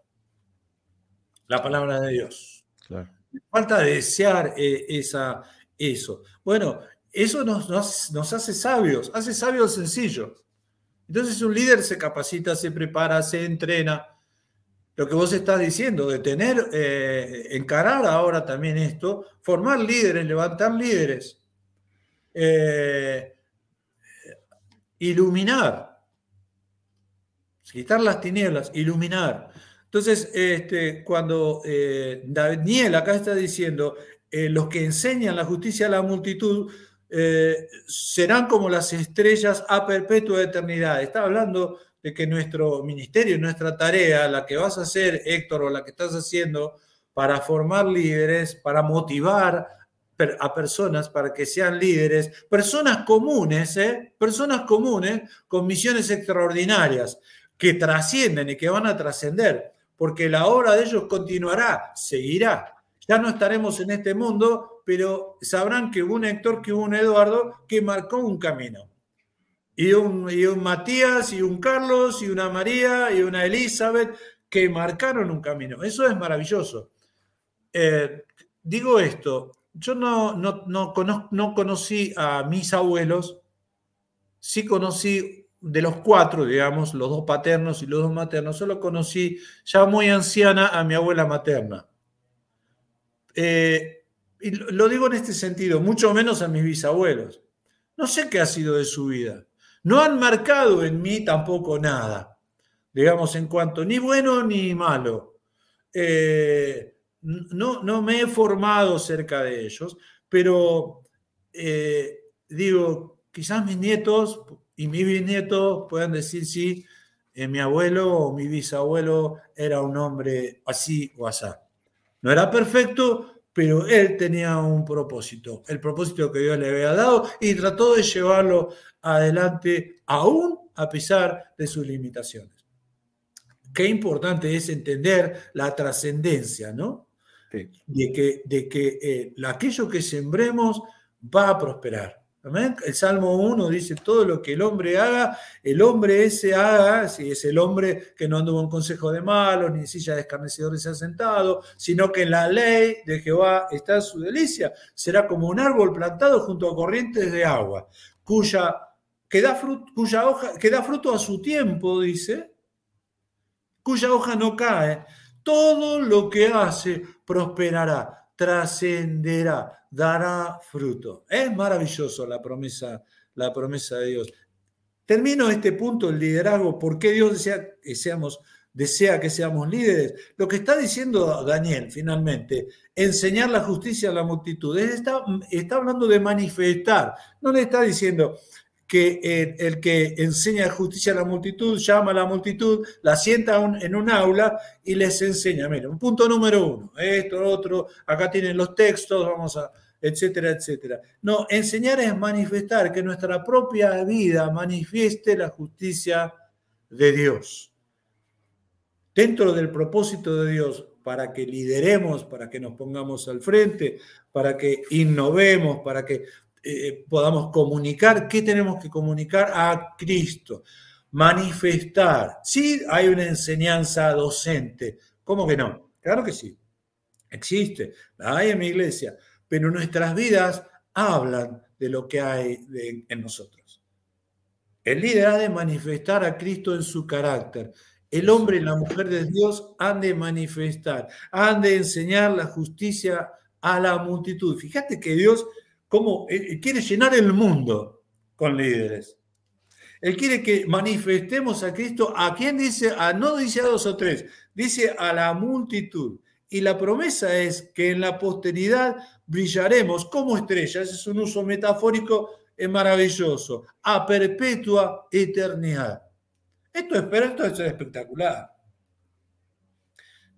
la palabra de Dios. falta desear esa, eso. Bueno, eso nos, nos, hace sabios, hace sabios sencillos. Entonces un líder se capacita, se prepara, se entrena, lo que vos estás diciendo, de tener, eh, encarar ahora también esto, formar líderes, levantar líderes, eh, iluminar, quitar las tinieblas, iluminar. Entonces, este, cuando eh, Daniel acá está diciendo, los que enseñan la justicia a la multitud serán como las estrellas a perpetua eternidad. Está hablando de que nuestro ministerio, nuestra tarea, la que vas a hacer, Héctor, o la que estás haciendo para formar líderes, para motivar a personas para que sean líderes, personas comunes, ¿eh? personas comunes con misiones extraordinarias que trascienden y que van a trascender, porque la obra de ellos continuará, seguirá. Ya no estaremos en este mundo, pero sabrán que hubo un Héctor, que hubo un Eduardo que marcó un camino y un, un Matías, y un Carlos, y una María, y una Elizabeth, que marcaron un camino. Eso es maravilloso. Eh, digo esto, yo no, no, no, conocí a mis abuelos, sí conocí de los cuatro, digamos, los dos paternos y los dos maternos, solo conocí ya muy anciana a mi abuela materna. Eh, y lo digo en este sentido, mucho menos a mis bisabuelos. No sé qué ha sido de su vida. No han marcado en mí tampoco nada, digamos, en cuanto ni bueno ni malo. Eh, no, no me he formado cerca de ellos, pero eh, digo, quizás mis nietos y mis bisnietos puedan decir sí, eh, mi abuelo o mi bisabuelo era un hombre así o así. No era perfecto, pero él tenía un propósito, el propósito que Dios le había dado y trató de llevarlo adelante aún a pesar de sus limitaciones. Qué importante es entender la trascendencia, ¿no? De que, de que eh, aquello que sembremos va a prosperar. El Salmo 1 dice, todo lo que el hombre haga, el hombre ese haga, si es el hombre que no anduvo en consejo de malos, ni en silla de escarnecedores se ha sentado, sino que la ley de Jehová está su delicia, será como un árbol plantado junto a corrientes de agua, cuya, que da cuya hoja, que da fruto a su tiempo, dice, cuya hoja no cae. Todo lo que hace prosperará, trascenderá dará fruto. Es maravilloso la promesa, la promesa de Dios. Termino este punto, el liderazgo, ¿por qué Dios desea que seamos, desea que seamos líderes? Lo que está diciendo Daniel, finalmente, enseñar la justicia a la multitud, está, está hablando de manifestar, no le está diciendo, que el que enseña justicia a la multitud llama a la multitud, la sienta en un aula y les enseña. Mira, un punto número uno, esto, otro, acá tienen los textos, vamos a, etcétera, etcétera. No, enseñar es manifestar, que nuestra propia vida manifieste la justicia de Dios. Dentro del propósito de Dios, para que lideremos, para que nos pongamos al frente, para que innovemos, para que eh, podamos comunicar, ¿qué tenemos que comunicar? A Cristo. Manifestar. Sí, hay una enseñanza docente. ¿Cómo que no? Claro que sí. Existe. La hay en mi iglesia. Pero nuestras vidas hablan de lo que hay en nosotros. El líder ha de manifestar a Cristo en su carácter. El hombre y la mujer de Dios han de manifestar, han de enseñar la justicia a la multitud. Fíjate que Dios cómo él quiere llenar el mundo con líderes. Él quiere que manifestemos a Cristo. ¿A quién dice? No dice a dos o tres, dice a la multitud. Y la promesa es que en la posteridad brillaremos como estrellas. Es un uso metafórico es maravilloso. A perpetua eternidad. Esto es, esto es espectacular.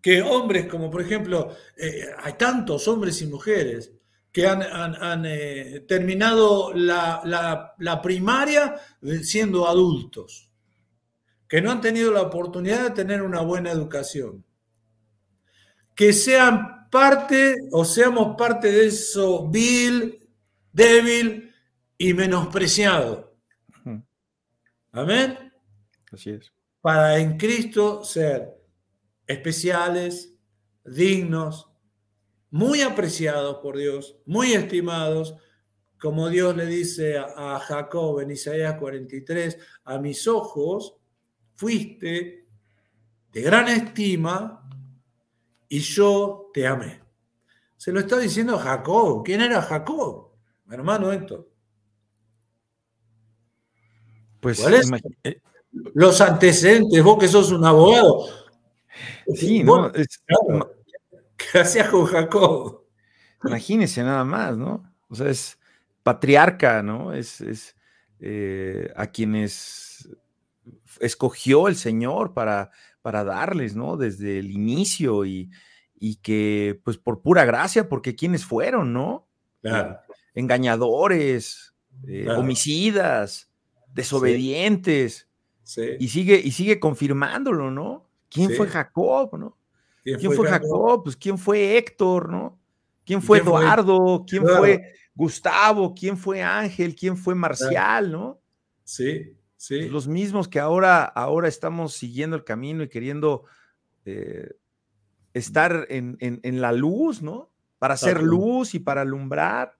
Que hombres como, por ejemplo, eh, hay tantos hombres y mujeres que han, eh, terminado la, primaria siendo adultos, que no han tenido la oportunidad de tener una buena educación, que sean parte o seamos parte de eso vil, débil y menospreciado. Amén. Así es. Para en Cristo ser especiales, dignos, muy apreciados por Dios, muy estimados, como Dios le dice a, Jacob en Isaías 43, a mis ojos fuiste de gran estima y yo te amé. Se lo está diciendo Jacob. ¿Quién era Jacob? hermano Héctor. Pues eh, los antecedentes? Vos que sos un abogado. Sí, ¿no? ¿Qué hacías con Jacob? Imagínese nada más, ¿no? O sea, es patriarca, ¿no? Es, eh, a quienes escogió el Señor para, para darles, ¿no? Desde el inicio y, que, pues, por pura gracia, porque quienes fueron, ¿no? Claro. Engañadores, eh, homicidas, desobedientes. Y, sigue, y sigue confirmándolo, ¿no? ¿Quién fue Jacob, no? ¿Quién, fue, Jacob? Pues ¿quién fue Héctor, no? ¿Quién fue Eduardo? ¿Quién fue Gustavo? ¿Quién fue Ángel? ¿Quién fue Marcial, no? Sí, sí. Pues, los mismos que ahora, ahora estamos siguiendo el camino y queriendo eh, estar en, la luz, ¿no? Para hacer luz y para alumbrar.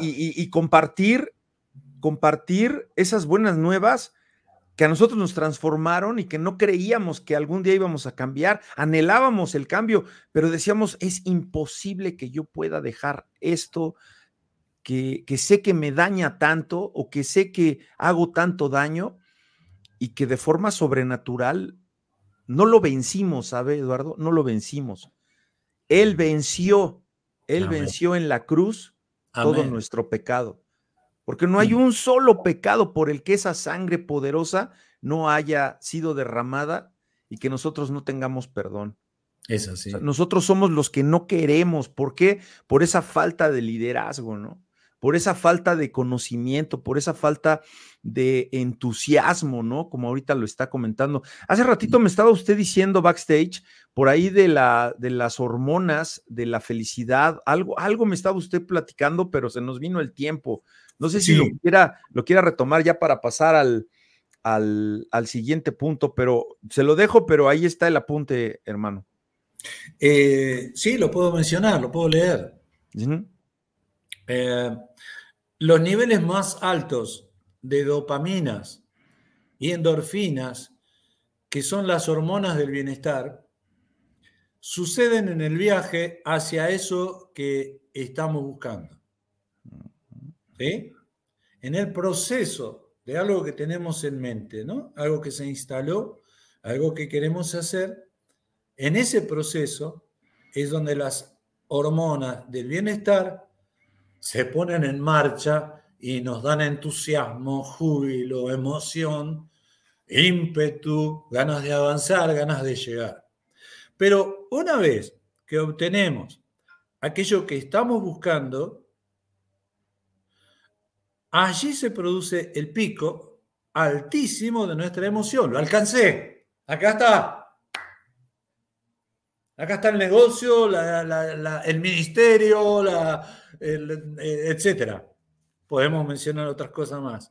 y, compartir, compartir esas buenas nuevas que a nosotros nos transformaron y que no creíamos que algún día íbamos a cambiar, anhelábamos el cambio, pero decíamos, es imposible que yo pueda dejar esto que, que sé que me daña tanto o que sé que hago tanto daño y que de forma sobrenatural no lo vencimos, ¿sabe, Eduardo? No lo vencimos. Él venció, Él venció en la cruz todo nuestro pecado. Porque no hay un solo pecado por el que esa sangre poderosa no haya sido derramada y que nosotros no tengamos perdón. Es así. nosotros somos los que no queremos. ¿Por qué? Por esa falta de liderazgo, ¿no? Por esa falta de conocimiento, por esa falta de entusiasmo, ¿no? Como ahorita lo está comentando. Hace ratito me estaba usted diciendo backstage, por ahí de, la, de las hormonas, de la felicidad, algo, algo me estaba usted platicando, pero se nos vino el tiempo. No sé si lo, quiera, lo quiera retomar ya para pasar al, al, siguiente punto, pero se lo dejo, pero ahí está el apunte, hermano. Eh, sí, lo puedo mencionar, lo puedo leer. Eh, los niveles más altos de dopaminas y endorfinas, que son las hormonas del bienestar, suceden en el viaje hacia eso que estamos buscando. En el proceso de algo que tenemos en mente, ¿no? Algo que se instaló, algo que queremos hacer, en ese proceso es donde las hormonas del bienestar se ponen en marcha y nos dan entusiasmo, júbilo, emoción, ímpetu, ganas de avanzar, ganas de llegar. Pero una vez que obtenemos aquello que estamos buscando, allí se produce el pico altísimo de nuestra emoción. Lo alcancé. Acá está. Acá está el negocio, el ministerio, eh, etc. Podemos mencionar otras cosas más.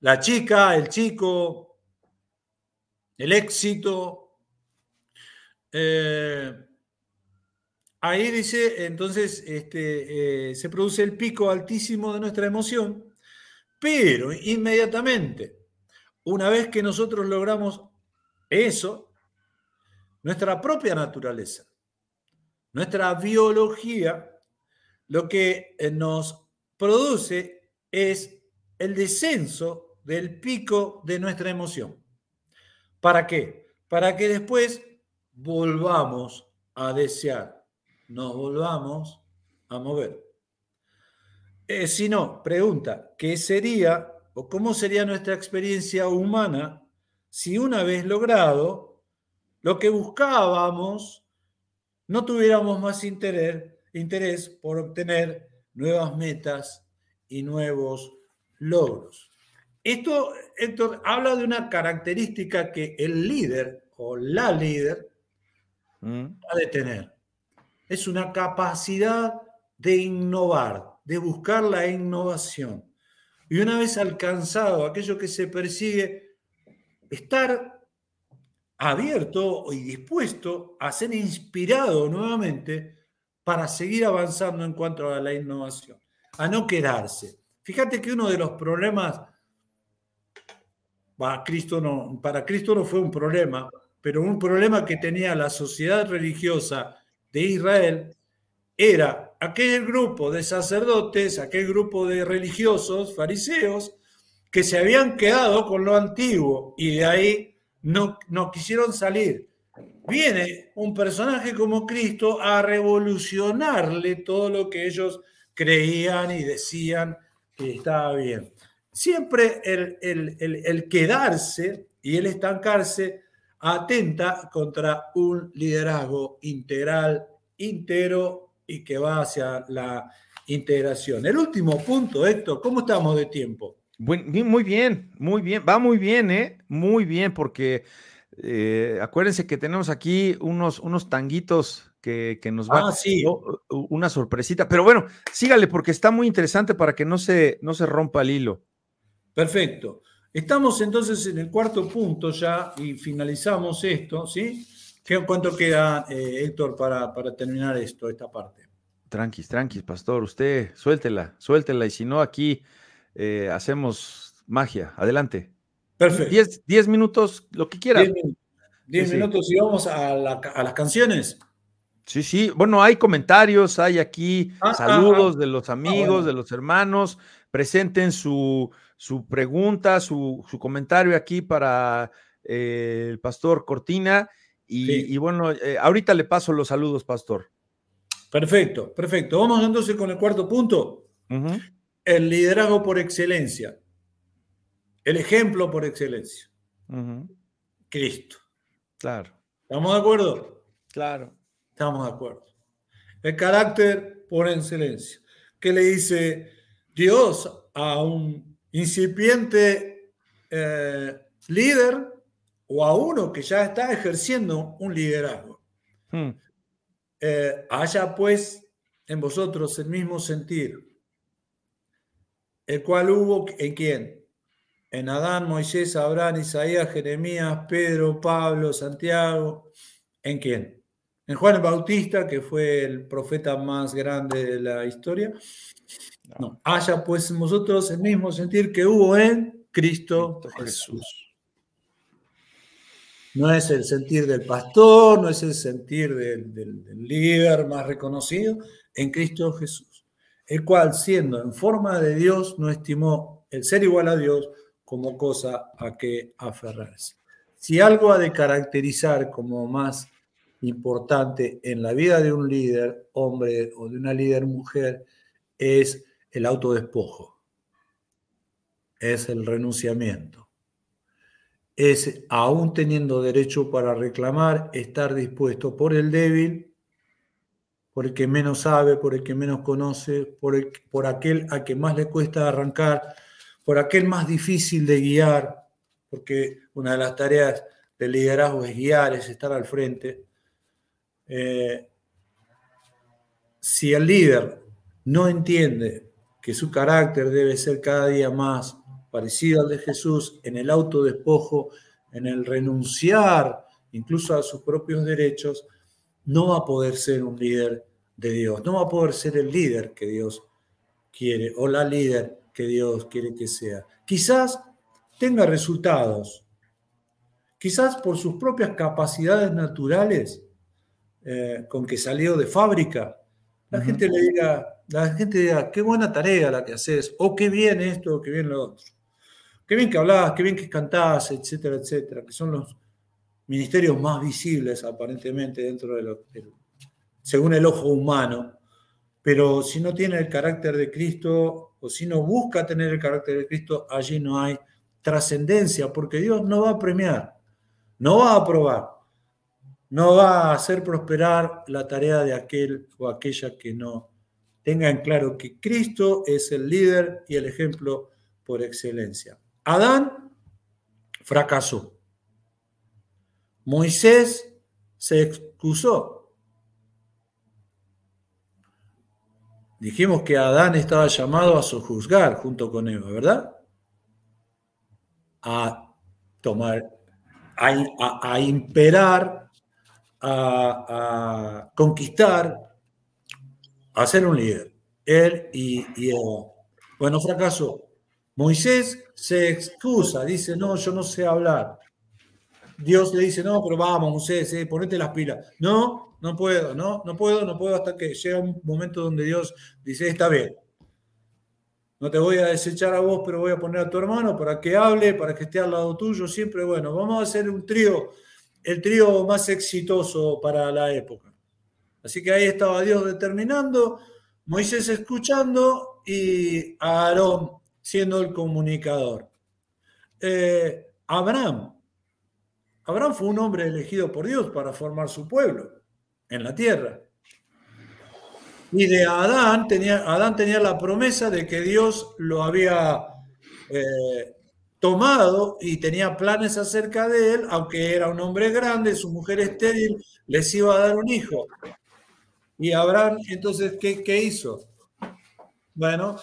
La chica, el chico, el éxito. Eh, ahí dice, entonces, este, eh, se produce el pico altísimo de nuestra emoción pero inmediatamente, una vez que nosotros logramos eso, nuestra propia naturaleza, nuestra biología, lo que eh, nos produce es el descenso del pico de nuestra emoción. ¿Para qué? Para que después volvamos a desear, nos volvamos a mover. Eh, si no, pregunta, ¿qué sería o cómo sería nuestra experiencia humana si una vez logrado lo que buscábamos, no tuviéramos más interés, interés por obtener nuevas metas y nuevos logros? Esto, Héctor, habla de una característica que el líder o la líder mm. ha de tener. Es una capacidad de innovar, de buscar la innovación. Y una vez alcanzado aquello que se persigue, estar abierto y dispuesto a ser inspirado nuevamente para seguir avanzando en cuanto a la innovación, a no quedarse. Fíjate que uno de los problemas, para Cristo no, fue un problema, pero un problema que tenía la sociedad religiosa de Israel era aquel grupo de sacerdotes, aquel grupo de religiosos, fariseos, que se habían quedado con lo antiguo y de ahí no quisieron salir. Viene un personaje como Cristo a revolucionarle todo lo que ellos creían y decían que estaba bien. Siempre el, el quedarse y el estancarse atenta contra un liderazgo integral, íntegro y que va hacia la integración. El último punto, Héctor, ¿cómo estamos de tiempo? muy bien, muy bien, va muy bien, ¿eh? Muy bien, porque eh, acuérdense que tenemos aquí unos, unos tanguitos que, nos van ah, sí. una sorpresita. Pero bueno, sígale porque está muy interesante para que no se, no se rompa el hilo. Perfecto. Estamos entonces en el cuarto punto ya y finalizamos esto, ¿sí? ¿Cuánto queda, eh, Héctor, para, para terminar esto, esta parte? Tranquis, tranquis, pastor. Usted suéltela, suéltela. Y si no, aquí eh, hacemos magia. Adelante. Perfecto. Diez, minutos, lo que quiera. Diez, minutos, y vamos a, las canciones. Sí, sí. Bueno, hay comentarios, hay aquí ah, ah, saludos ah. de los amigos, de los hermanos. Presenten su, su pregunta, su, comentario aquí para eh, el pastor Cortina. Y, bueno, eh, ahorita le paso los saludos, pastor. Perfecto, perfecto. Vamos entonces con el cuarto punto. El liderazgo por excelencia. El ejemplo por excelencia. Cristo. Claro. ¿Estamos de acuerdo? Claro. Estamos de acuerdo. El carácter por excelencia. ¿Qué le dice Dios a un incipiente eh, líder o a uno que ya está ejerciendo un liderazgo. Hmm. Eh, haya pues en vosotros el mismo sentir, el cual hubo en quién? En Adán, Moisés, Abraham, Isaías, Jeremías, Pedro, Pablo, Santiago. ¿En quién? En Juan el Bautista, que fue el profeta más grande de la historia. No. Haya pues en vosotros el mismo sentir que hubo en Cristo, Jesús. No es el sentir del pastor, no es el sentir del, líder más reconocido, en Cristo Jesús, el cual siendo en forma de Dios no estimó el ser igual a Dios como cosa a que aferrarse. Si algo ha de caracterizar como más importante en la vida de un líder, hombre o de una líder mujer, es el autodespojo, es el renunciamiento, es aún teniendo derecho para reclamar, estar dispuesto por el débil, por el que menos sabe, por el que menos conoce, por, el, por aquel a que más le cuesta arrancar, por aquel más difícil de guiar, porque una de las tareas del liderazgo es guiar, es estar al frente. Eh, si el líder no entiende que su carácter debe ser cada día más parecido al de Jesús en el autodespojo, en el renunciar incluso a sus propios derechos, no va a poder ser un líder de Dios, no va a poder ser el líder que Dios quiere o la líder que Dios quiere que sea. Quizás tenga resultados, quizás por sus propias capacidades naturales eh, con que salió de fábrica, la gente le diga, la gente diga, qué buena tarea la que haces, o qué bien esto, o qué bien lo otro. Qué bien que hablabas, qué bien que cantás, etcétera, etcétera, que son los ministerios más visibles aparentemente dentro de lo, según el ojo humano. Pero si no tiene el carácter de Cristo, o si no busca tener el carácter de Cristo, allí no hay trascendencia, porque Dios no va a premiar, no va a aprobar, no va a hacer prosperar la tarea de aquel o aquella que no tengan claro que Cristo es el líder y el ejemplo por excelencia. Adán fracasó. Moisés se excusó. Dijimos que Adán estaba llamado a sojuzgar junto con Eva, ¿verdad? A tomar, a, imperar, a conquistar, a ser un líder. Él y, Eva. Bueno, fracaso. Moisés se excusa, dice, no, yo no sé hablar. Dios le dice, no, pero vamos, Moisés, eh, ponete las pilas. No, no puedo, no, no puedo, no puedo hasta que llega un momento donde Dios dice, está bien. No te voy a desechar a vos, pero voy a poner a tu hermano para que hable, para que esté al lado tuyo. Siempre, bueno, vamos a hacer un trío, el trío más exitoso para la época. Así que ahí estaba Dios determinando, Moisés escuchando y Aarón siendo el comunicador. Eh, Abraham. Abraham fue un hombre elegido por Dios para formar su pueblo en la tierra. Y de Adán tenía, Adán tenía la promesa de que Dios lo había eh, tomado y tenía planes acerca de él, aunque era un hombre grande, su mujer estéril, les iba a dar un hijo. Y Abraham, entonces, ¿qué, qué hizo? Bueno,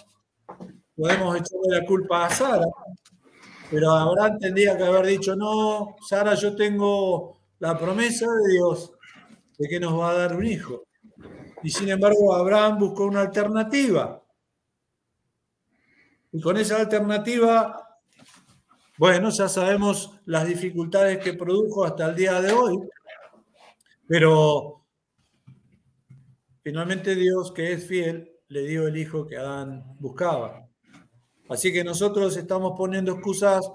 podemos echarle la culpa a Sara, pero Abraham tendría que haber dicho, no, Sara, yo tengo la promesa de Dios de que nos va a dar un hijo. Y sin embargo, Abraham buscó una alternativa. Y con esa alternativa, bueno, ya sabemos las dificultades que produjo hasta el día de hoy, pero finalmente Dios, que es fiel, le dio el hijo que Adán buscaba. Así que nosotros estamos poniendo excusas,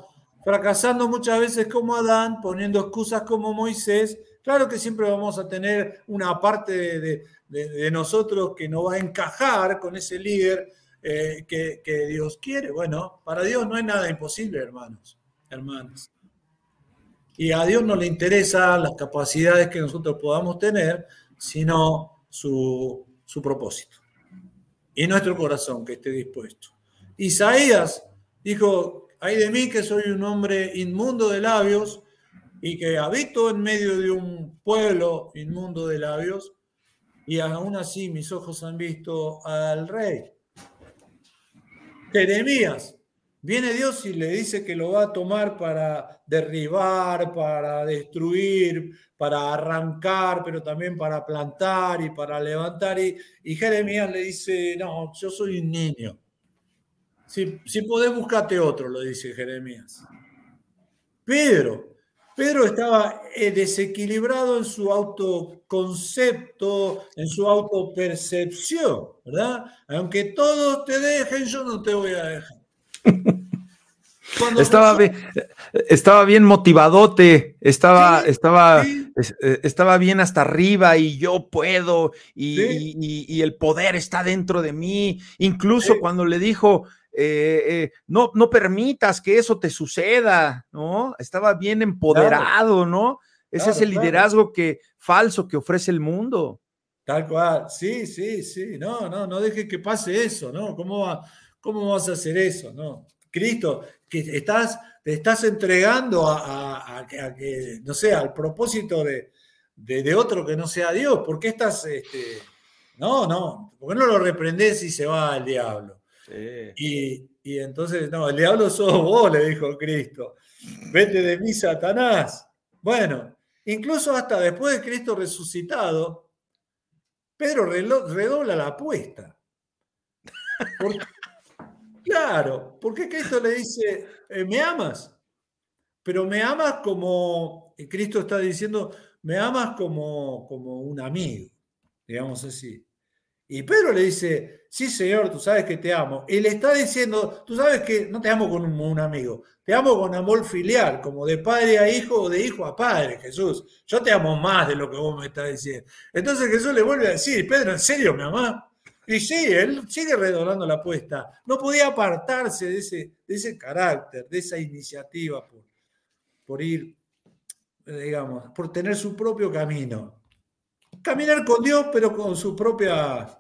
fracasando muchas veces como Adán, poniendo excusas como Moisés. Claro que siempre vamos a tener una parte de, nosotros que no va a encajar con ese líder eh, que, Dios quiere. Bueno, para Dios no hay nada imposible, hermanos, hermanas. Y a Dios no le interesan las capacidades que nosotros podamos tener, sino su, su propósito. Y nuestro corazón que esté dispuesto. Isaías dijo, hay de mí que soy un hombre inmundo de labios y que habito en medio de un pueblo inmundo de labios, y aún así mis ojos han visto al rey. Jeremías, viene Dios y le dice que lo va a tomar para derribar, para destruir, para arrancar, pero también para plantar y para levantar. Y, Jeremías le dice, no, yo soy un niño si, si podés, buscarte otro, lo dice Jeremías. Pedro, Pedro estaba eh, desequilibrado en su autoconcepto, en su autopercepción, ¿verdad? Aunque todos te dejen, yo no te voy a dejar. estaba, bien, estaba bien motivadote, estaba, estaba, eh, estaba bien hasta arriba y yo puedo y, el poder está dentro de mí. Incluso cuando le dijo, eh, eh, no, no permitas que eso te suceda, ¿no? Estaba bien empoderado, ¿no? Ese es el liderazgo que falso que ofrece el mundo. Tal cual, sí, sí, sí, no, no, no dejes que pase eso, ¿no? ¿Cómo, va, cómo vas a hacer eso, no? Cristo, que estás, te estás entregando a, que, no sé, al propósito de, de, otro que no sea Dios, ¿por qué estás, este, no, no, ¿por qué no lo reprendes y se va al diablo? Y, entonces, no, el diablo sos vos, le dijo Cristo. Vete de mí, Satanás. Bueno, incluso hasta después de Cristo resucitado, Pedro redobla la apuesta. claro, porque Cristo le dice, eh, ¿me amas? Pero me amas como, Cristo está diciendo, me amas como, como un amigo, digamos así. Y Pedro le dice, sí Señor, tú sabes que te amo. Y le está diciendo, tú sabes que no te amo con un, amigo, te amo con amor filial, como de padre a hijo o de hijo a padre, Jesús. Yo te amo más de lo que vos me estás diciendo. Entonces Jesús le vuelve a decir, Pedro, ¿en serio me amás? Y sí, él sigue redoblando la apuesta. No podía apartarse de ese, de ese carácter, de esa iniciativa por, por ir, digamos, por tener su propio camino. Caminar con Dios, pero con su propia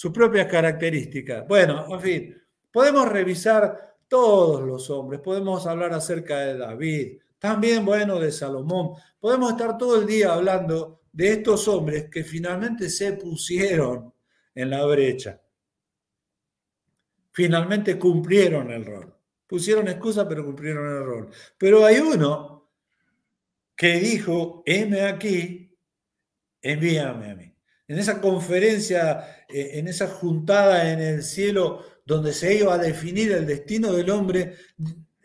sus propias características. Bueno, en fin, podemos revisar todos los hombres, podemos hablar acerca de David, también, bueno, de Salomón. Podemos estar todo el día hablando de estos hombres que finalmente se pusieron en la brecha. Finalmente cumplieron el rol. Pusieron excusa, pero cumplieron el rol. Pero hay uno que dijo, heme aquí, envíame a mí en esa conferencia, eh, en esa juntada en el cielo donde se iba a definir el destino del hombre,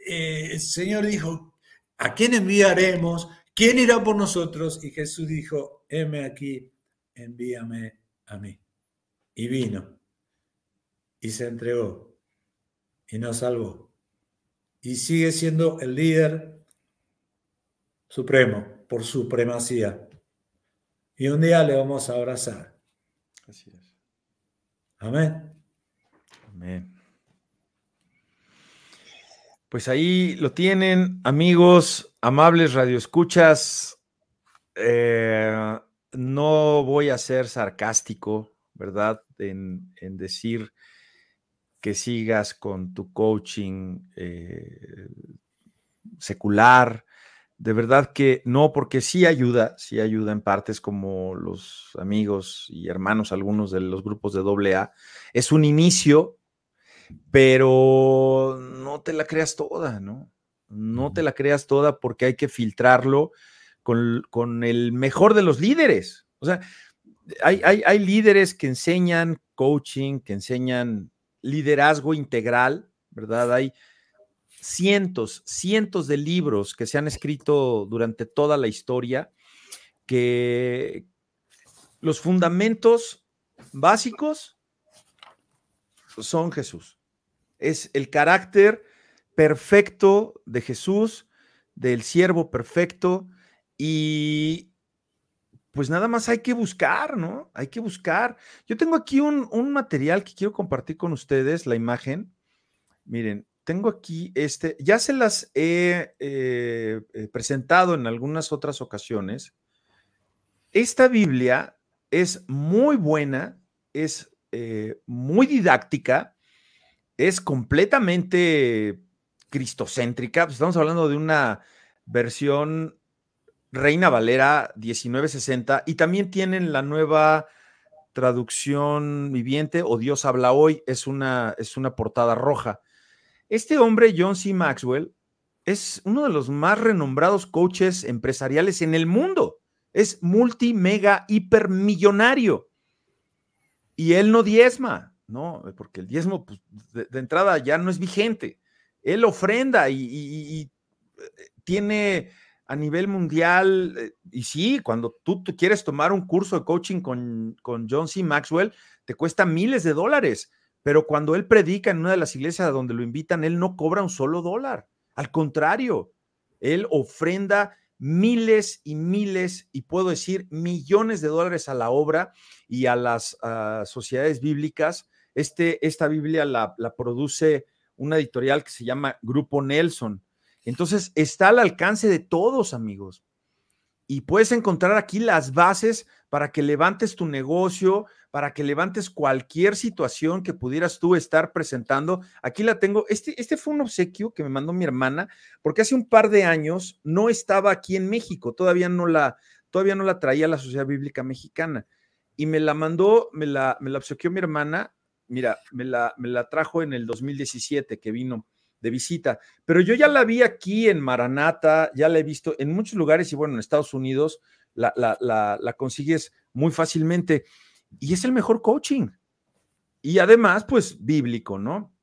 eh, el Señor dijo, ¿a quién enviaremos? ¿quién irá por nosotros? Y Jesús dijo, heme aquí, envíame a mí. Y vino, y se entregó, y nos salvó. Y sigue siendo el líder supremo por supremacía. Y un día le vamos a abrazar. Así es. Amén. Amén. Pues ahí lo tienen, amigos, amables radioescuchas. Eh, no voy a ser sarcástico, ¿verdad? En, decir que sigas con tu coaching eh, secular. De verdad que no, porque sí ayuda, sí ayuda en partes como los amigos y hermanos, algunos de los grupos de AA. Es un inicio, pero no te la creas toda, ¿no? No te la creas toda porque hay que filtrarlo con, el mejor de los líderes. O sea, hay, hay, líderes que enseñan coaching, que enseñan liderazgo integral, ¿verdad? Hay cientos, cientos de libros que se han escrito durante toda la historia que los fundamentos básicos son Jesús. Es el carácter perfecto de Jesús, del siervo perfecto, y pues nada más hay que buscar, ¿no? Hay que buscar. Yo tengo aquí un, material que quiero compartir con ustedes, la imagen. Miren, tengo aquí este, ya se las he eh, eh, presentado en algunas otras ocasiones. Esta Biblia es muy buena, es eh, muy didáctica es completamente cristocéntrica. Estamos hablando de una versión Reina Valera 1960 y también tienen la nueva traducción viviente o Dios habla hoy, es una, es una portada roja. Este hombre, John C. Maxwell, es uno de los más renombrados coaches empresariales en el mundo. Es multi, mega, hipermillonario. Y él no diezma. ¿no? Porque el diezmo, pues, de, entrada ya no es vigente. Él ofrenda y, eh, tiene a nivel mundial, eh, y sí, cuando tú, quieres tomar un curso de coaching con, con John C. Maxwell, te cuesta miles de dólares, pero cuando él predica en una de las iglesias donde lo invitan, él no cobra un solo dólar. Al contrario, él ofrenda miles y miles, y puedo decir millones de dólares a la obra y a las sociedades bíblicas este, esta Biblia la, produce una editorial que se llama Grupo Nelson. Entonces, está al alcance de todos, amigos. Y puedes encontrar aquí las bases para que levantes tu negocio, para que levantes cualquier situación que pudieras tú estar presentando. Aquí la tengo. Este, este fue un obsequio que me mandó mi hermana, porque hace un par de años no estaba aquí en México, todavía no la, todavía no la traía la Sociedad Bíblica Mexicana. Y me la mandó, me la, me la obsequió mi hermana mira, me la, me la trajo en el 2017 que vino de visita, pero yo ya la vi aquí en Maranata, ya la he visto en muchos lugares y bueno, en Estados Unidos la, la, consigues muy fácilmente y es el mejor coaching. Y además, pues bíblico, ¿no?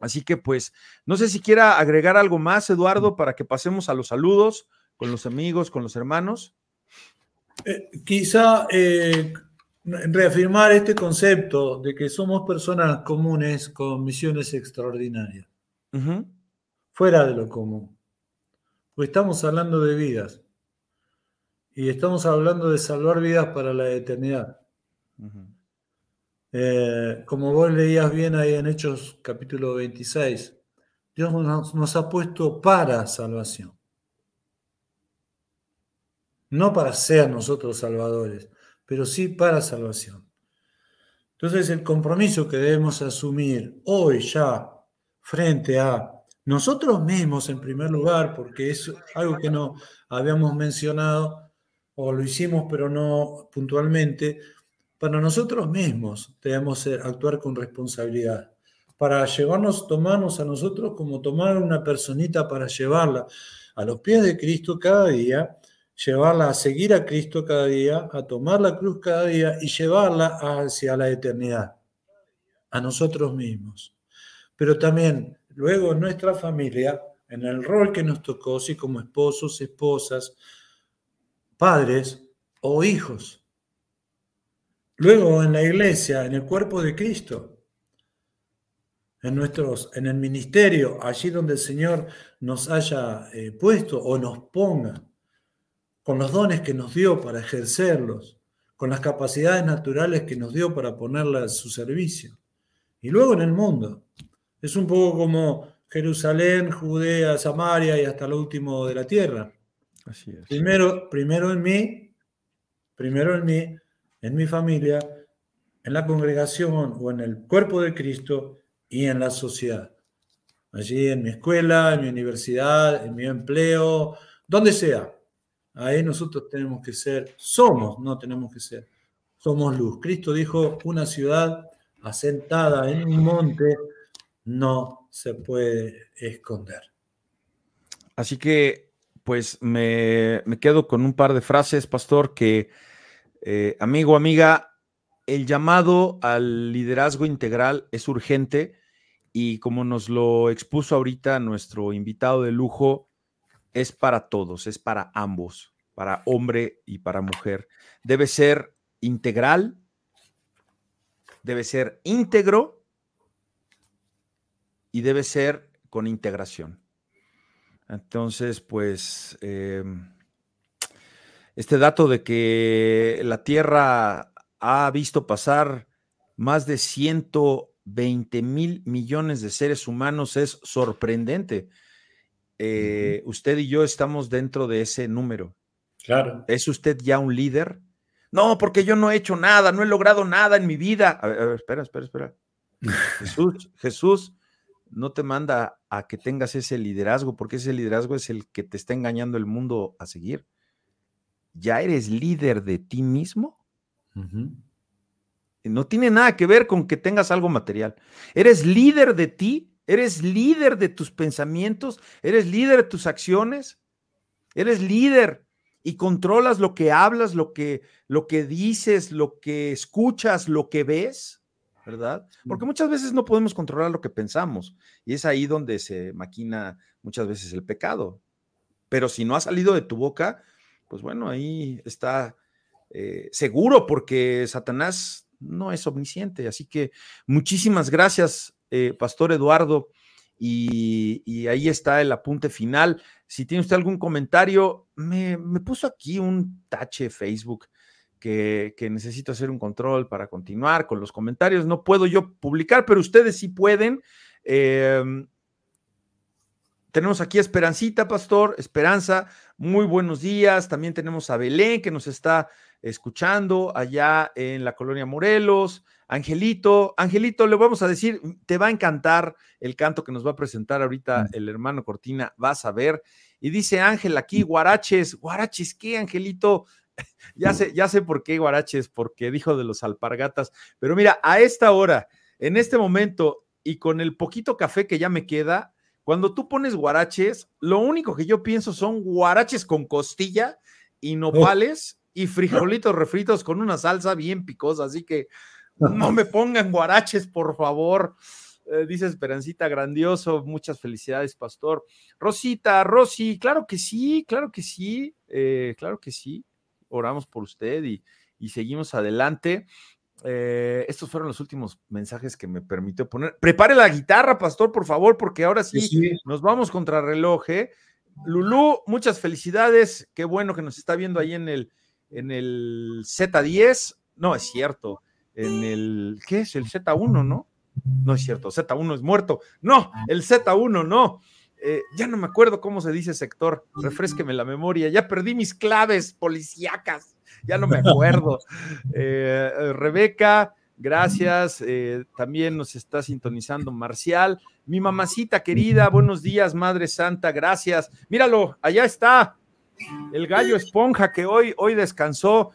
Así que pues, no sé si quiera agregar algo más, Eduardo, para que pasemos a los saludos con los amigos, con los hermanos. Eh, quizá eh, reafirmar este concepto de que somos personas comunes con misiones extraordinarias, fuera de lo común. Pues estamos hablando de vidas y estamos hablando de salvar vidas para la eternidad. Eh, como vos leías bien ahí en Hechos capítulo 26, Dios nos ha puesto para salvación. No para ser nosotros salvadores, pero sí para salvación. Entonces el compromiso que debemos asumir hoy ya frente a nosotros mismos en primer lugar, porque es algo que no habíamos mencionado o lo hicimos pero no puntualmente, para nosotros mismos debemos actuar con responsabilidad, para llevarnos, tomarnos a nosotros como tomar una personita para llevarla a los pies de Cristo cada día llevarla a seguir a Cristo cada día, a tomar la cruz cada día y llevarla hacia la eternidad, a nosotros mismos. Pero también luego en nuestra familia, en el rol que nos tocó, sí como esposos, esposas, padres o hijos. Luego en la iglesia, en el cuerpo de Cristo, en, nuestros, en el ministerio, allí donde el Señor nos haya eh, puesto o nos ponga, con los dones que nos dio para ejercerlos, con las capacidades naturales que nos dio para ponerlas a su servicio. Y luego en el mundo. Es un poco como Jerusalén, Judea, Samaria y hasta lo último de la tierra. Así es. Primero, primero en mí, primero en mí, en mi familia, en la congregación o en el cuerpo de Cristo y en la sociedad. Allí en mi escuela, en mi universidad, en mi empleo, donde sea. Ahí nosotros tenemos que ser, somos, no tenemos que ser, somos luz. Cristo dijo, una ciudad asentada en un monte no se puede esconder. Así que, pues me, quedo con un par de frases, pastor, que, eh, amigo, amiga, el llamado al liderazgo integral es urgente y como nos lo expuso ahorita nuestro invitado de lujo, es para todos, es para ambos, para hombre y para mujer. Debe ser integral, debe ser íntegro y debe ser con integración. Entonces, pues, em, este dato de que la Tierra ha visto pasar más de 120 mil millones de seres humanos es sorprendente. Eh, usted y yo estamos dentro de ese número. Claro. ¿Es usted ya un líder? No, porque yo no he hecho nada, no he logrado nada en mi vida. A ver, espera, espera, espera. Jesús, Jesús no te manda a que tengas ese liderazgo, porque ese liderazgo es el que te está engañando el mundo a seguir. ¿Ya eres líder de ti mismo? No tiene nada que ver con que tengas algo material. Eres líder de ti Eres líder de tus pensamientos, eres líder de tus acciones, eres líder y controlas lo que hablas, lo que, lo que dices, lo que escuchas, lo que ves, ¿verdad? Porque muchas veces no podemos controlar lo que pensamos y es ahí donde se maquina muchas veces el pecado. Pero si no ha salido de tu boca, pues bueno, ahí está eh, seguro porque Satanás no es omnisciente. Así que muchísimas gracias eh, Pastor Eduardo, y, ahí está el apunte final. Si tiene usted algún comentario, me, puso aquí un tache Facebook que, necesito hacer un control para continuar con los comentarios. No puedo yo publicar, pero ustedes sí pueden. Em, tenemos aquí a Esperancita, Pastor, Esperanza, muy buenos días. También tenemos a Belén que nos está escuchando allá en la colonia Morelos. Angelito, Angelito, le vamos a decir, te va a encantar el canto que nos va a presentar ahorita mm. el hermano Cortina, vas a ver. Y dice Ángel aquí, guaraches, guaraches, ¿qué, Angelito? ya sé, ya sé por qué guaraches, porque dijo de los alpargatas. Pero mira, a esta hora, en este momento y con el poquito café que ya me queda, cuando tú pones guaraches, lo único que yo pienso son guaraches con costilla y nopales y frijolitos refritos con una salsa bien picosa. Así que no me pongan guaraches, por favor. Eh, dice Esperancita, grandioso. Muchas felicidades, pastor. Rosita, Rosy, claro que sí, claro que sí, eh, claro que sí. Oramos por usted y, seguimos adelante. Eh, estos fueron los últimos mensajes que me permitió poner. Prepare la guitarra, pastor, por favor, porque ahora sí, nos vamos contra reloj. Lulú, muchas felicidades. Qué bueno que nos está viendo ahí en el, en el Z10. No, es cierto en el, ¿qué es? El Z1, ¿no? No es cierto, Z1 es muerto. No, el Z1 no. Eh, ya no me acuerdo cómo se dice sector. Refresqueme la memoria. Ya perdí mis claves policíacas. Ya no me acuerdo. Eh, eh, Rebeca, gracias. también nos está sintonizando Marcial. Mi mamacita querida, buenos días, Madre Santa, gracias. Míralo, allá está. El gallo esponja que hoy, hoy descansó.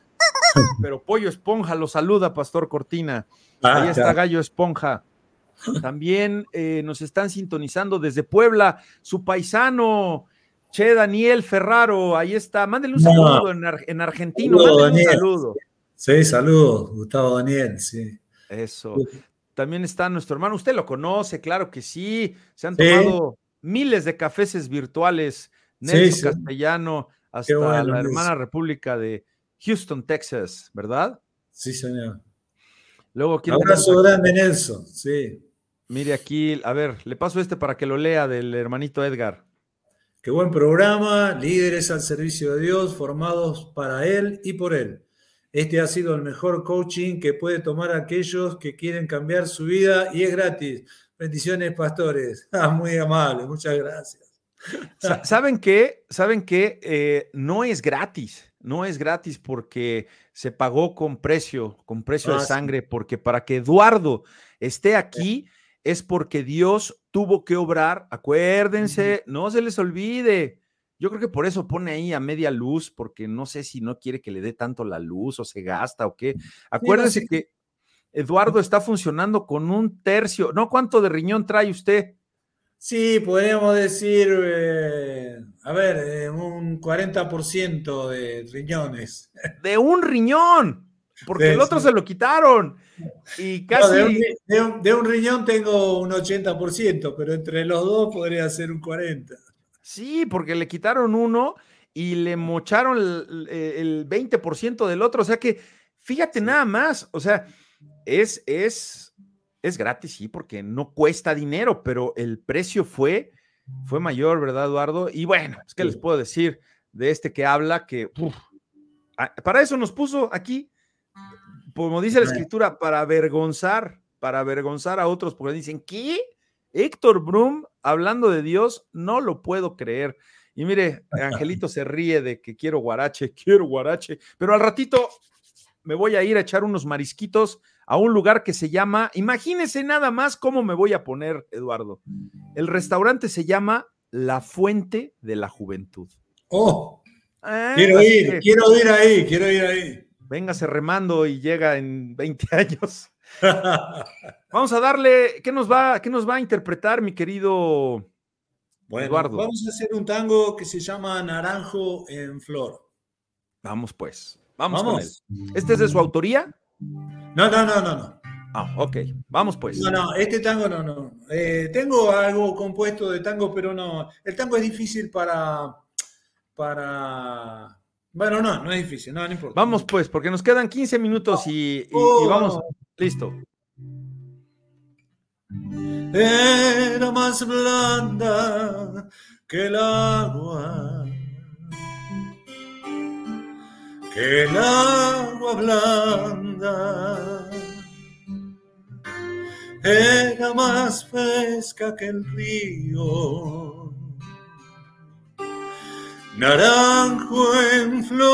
Pero Pollo Esponja lo saluda, Pastor Cortina. Ah, Ahí está Gallo Esponja. También eh, nos están sintonizando desde Puebla, su paisano, Che Daniel Ferraro, ahí está. Mándele un saludo en, en argentino. un saludo. Sí, saludos, Gustavo Daniel, sí. Eso. También está nuestro hermano, usted lo conoce, claro que sí. Se han tomado miles de cafés virtuales. Nelson Castellano, hasta la hermana república de Houston, Texas, ¿verdad? Sí, señor. Luego, ¿quién Abrazo grande, Nelson, sí. Mire aquí, a ver, le paso este para que lo lea del hermanito Edgar. Qué buen programa, líderes al servicio de Dios, formados para Él y por Él. Este ha sido el mejor coaching que puede tomar aquellos que quieren cambiar su vida y es gratis. Bendiciones, pastores. Ah, muy amable, muchas gracias. ¿Saben qué? ¿Saben qué? Eh, no es gratis, no es gratis porque se pagó con precio, con precio de ah, sangre, porque para que Eduardo esté aquí es porque Dios tuvo que obrar. Acuérdense, no se les olvide. Yo creo que por eso pone ahí a media luz, porque no sé si no quiere que le dé tanto la luz o se gasta o qué. Acuérdense que Eduardo está funcionando con un tercio. ¿No? ¿Cuánto de riñón trae usted? Sí, podríamos decir, eh, a ver, eh, un 40% de riñones. De un riñón, porque el otro se lo quitaron. Y casi. de, un, riñón tengo un 80%, pero entre los dos podría ser un 40%. Sí, porque le quitaron uno y le mocharon el, 20% del otro. O sea que, fíjate nada más, o sea, es, es, es gratis, sí, porque no cuesta dinero, pero el precio fue, fue mayor, ¿verdad, Eduardo? Y bueno, es que les puedo decir de este que habla que para eso nos puso aquí, como dice la escritura, para avergonzar, para avergonzar a otros, porque dicen, ¿qué? Héctor Brum hablando de Dios, no lo puedo creer. Y mire, Angelito se ríe de que quiero guarache, quiero guarache, pero al ratito me voy a ir a echar unos marisquitos a un lugar que se llama, imagínese nada más cómo me voy a poner, Eduardo. El restaurante se llama La Fuente de la Juventud. Oh, ah, quiero ir, quiero ir ahí, quiero ir ahí. Véngase remando y llega en 20 años. vamos a darle, ¿qué nos va, qué nos va a interpretar, mi querido Eduardo? Vamos a hacer un tango que se llama Naranjo en Flor. Vamos pues, vamos, con él. ¿Este es de su autoría? No, no, no, no, no. Ah, ok, vamos pues. No, no, este tango no, no. Eh, tengo algo compuesto de tango, pero no. El tango es difícil para. para. Bueno, no, no es difícil, no, no importa. Vamos pues, porque nos quedan 15 minutos y, oh. vamos. Listo. Era más blanda que el agua que el agua blanda era más fresca que el río, naranjo en flor,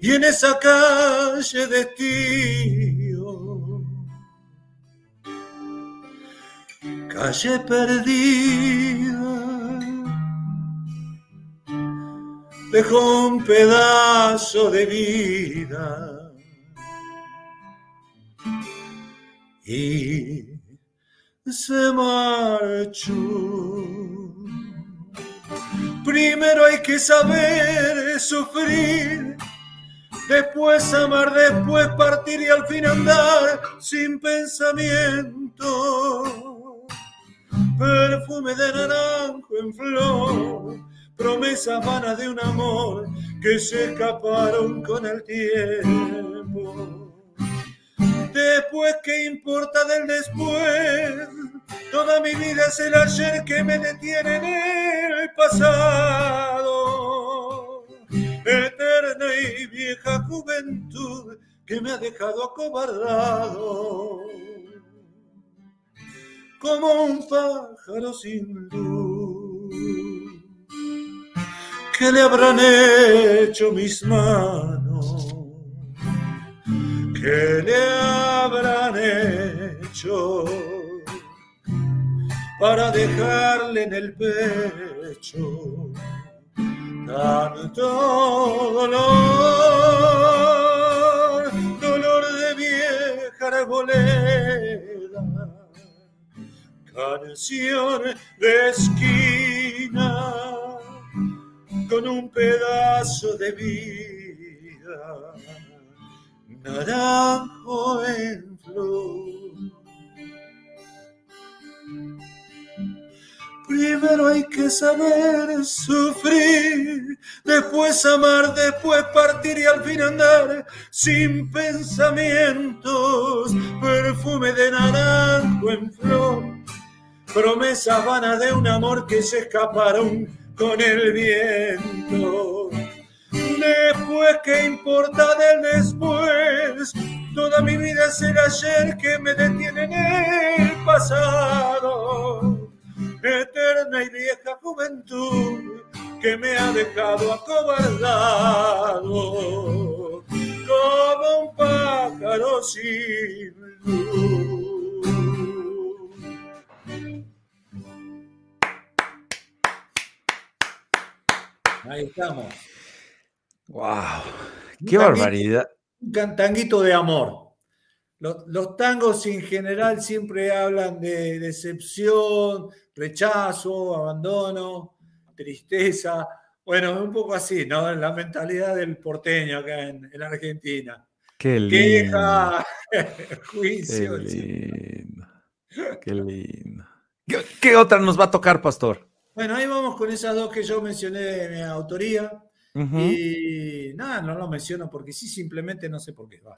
y en esa calle de tío, calle perdida. Dejó un pedazo de vida. Y se marchó. Primero hay que saber sufrir, después amar, después partir y al fin andar sin pensamiento. Perfume de naranjo en flor promesas vanas de un amor que se escaparon con el tiempo. Después, ¿qué importa del después? Toda mi vida es el ayer que me detiene en el pasado. Eterna y vieja juventud que me ha dejado acobardado. Como un pájaro sin luz. ¿Qué le habrán hecho mis manos? ¿Qué le habrán hecho para dejarle en el pecho tanto dolor? Dolor de vieja arboleda, canción de esquina con un pedazo de vida, naranjo en flor. Primero hay que saber sufrir, después amar, después partir y al fin andar sin pensamientos, perfume de naranjo en flor, promesas vanas de un amor que se escaparon con el viento. Después, ¿qué importa del después? Toda mi vida es el ayer que me detiene en el pasado eterna y vieja juventud que me ha dejado acobardado como un pájaro sin luz. Ahí estamos. ¡Wow! ¡Qué barbaridad! Un cantanguito de amor. Los, tangos en general siempre hablan de decepción, rechazo, abandono, tristeza. Bueno, un poco así, ¿no? La mentalidad del porteño acá en, Argentina. Qué lindo. Queja, juicio. Qué lindo. Qué lindo. ¿Qué, otra nos va a tocar, pastor? Bueno, ahí vamos con esas dos que yo mencioné de mi autoría. Y nada, no lo menciono porque sí, simplemente no sé por qué. Va.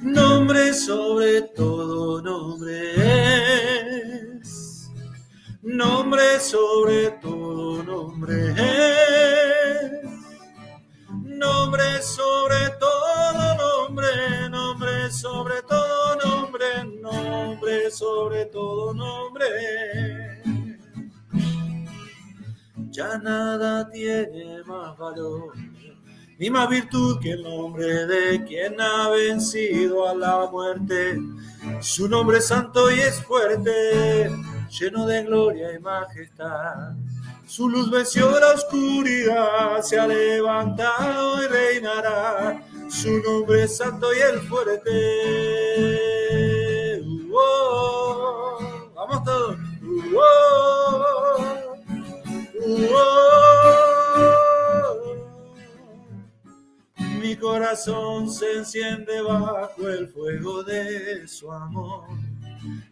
Nombre sobre todo nombre es. Nombre sobre todo nombre es. Nombre sobre todo nombre, nombre sobre todo nombre, nombre sobre todo nombre. Ya nada tiene más valor ni más virtud que el nombre de quien ha vencido a la muerte. Su nombre es santo y es fuerte, lleno de gloria y majestad. Su luz venció la oscuridad, se ha levantado y reinará. Su nombre es santo y el fuerte. vamos todos. mi corazón se enciende bajo el fuego de su amor,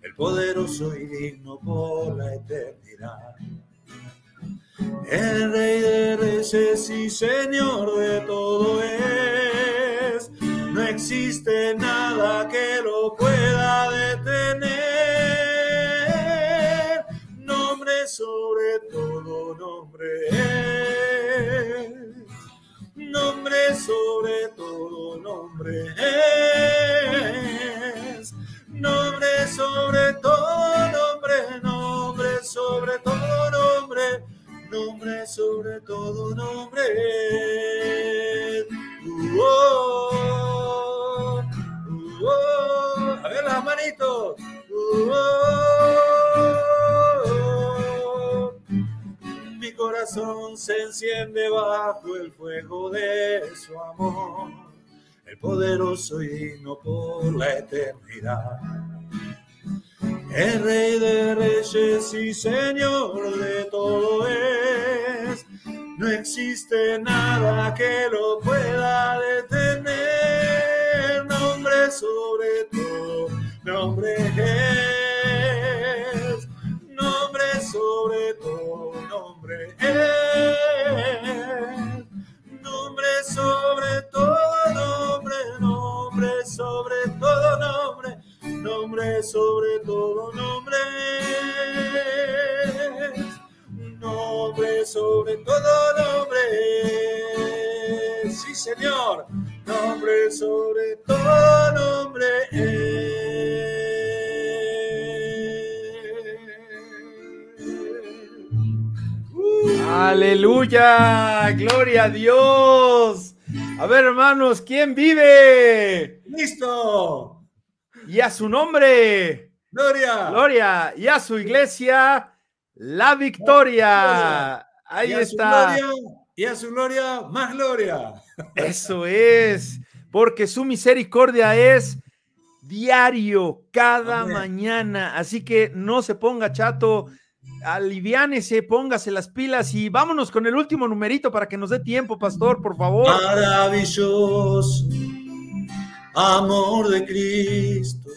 el poderoso y digno por la eternidad. El rey de reyes y señor de todo es, no existe nada que lo pueda detener. Nombre sobre todo nombre es nombre sobre todo nombre es. Nombre sobre todo nombre, nombre sobre todo nombre, sobre todo nombre. A ver las manitos mi corazón se enciende bajo el fuego de su amor, el poderoso y digno por la eternidad. El rey de reyes y señor de todo es, no existe nada que lo pueda detener, nombre sobre todo, nombre es, nombre sobre todo nombre es, nombre sobre todo nombre, nombre sobre todo nombre, nombre sobre todo nombre nombre sobre todo nombre, sí Señor, nombre sobre todo nombre Aleluya, gloria a Dios. A ver, hermanos, ¿quién vive? Listo. Y a su nombre. Gloria. Gloria. Y a su iglesia, la victoria. Ahí está. y a su gloria, más gloria. Eso es, porque su misericordia es diario, cada mañana. Así que no se ponga chato aliviánese, póngase las pilas y vámonos con el último numerito para que nos dé tiempo, pastor, por favor. Maravilloso amor de Cristo,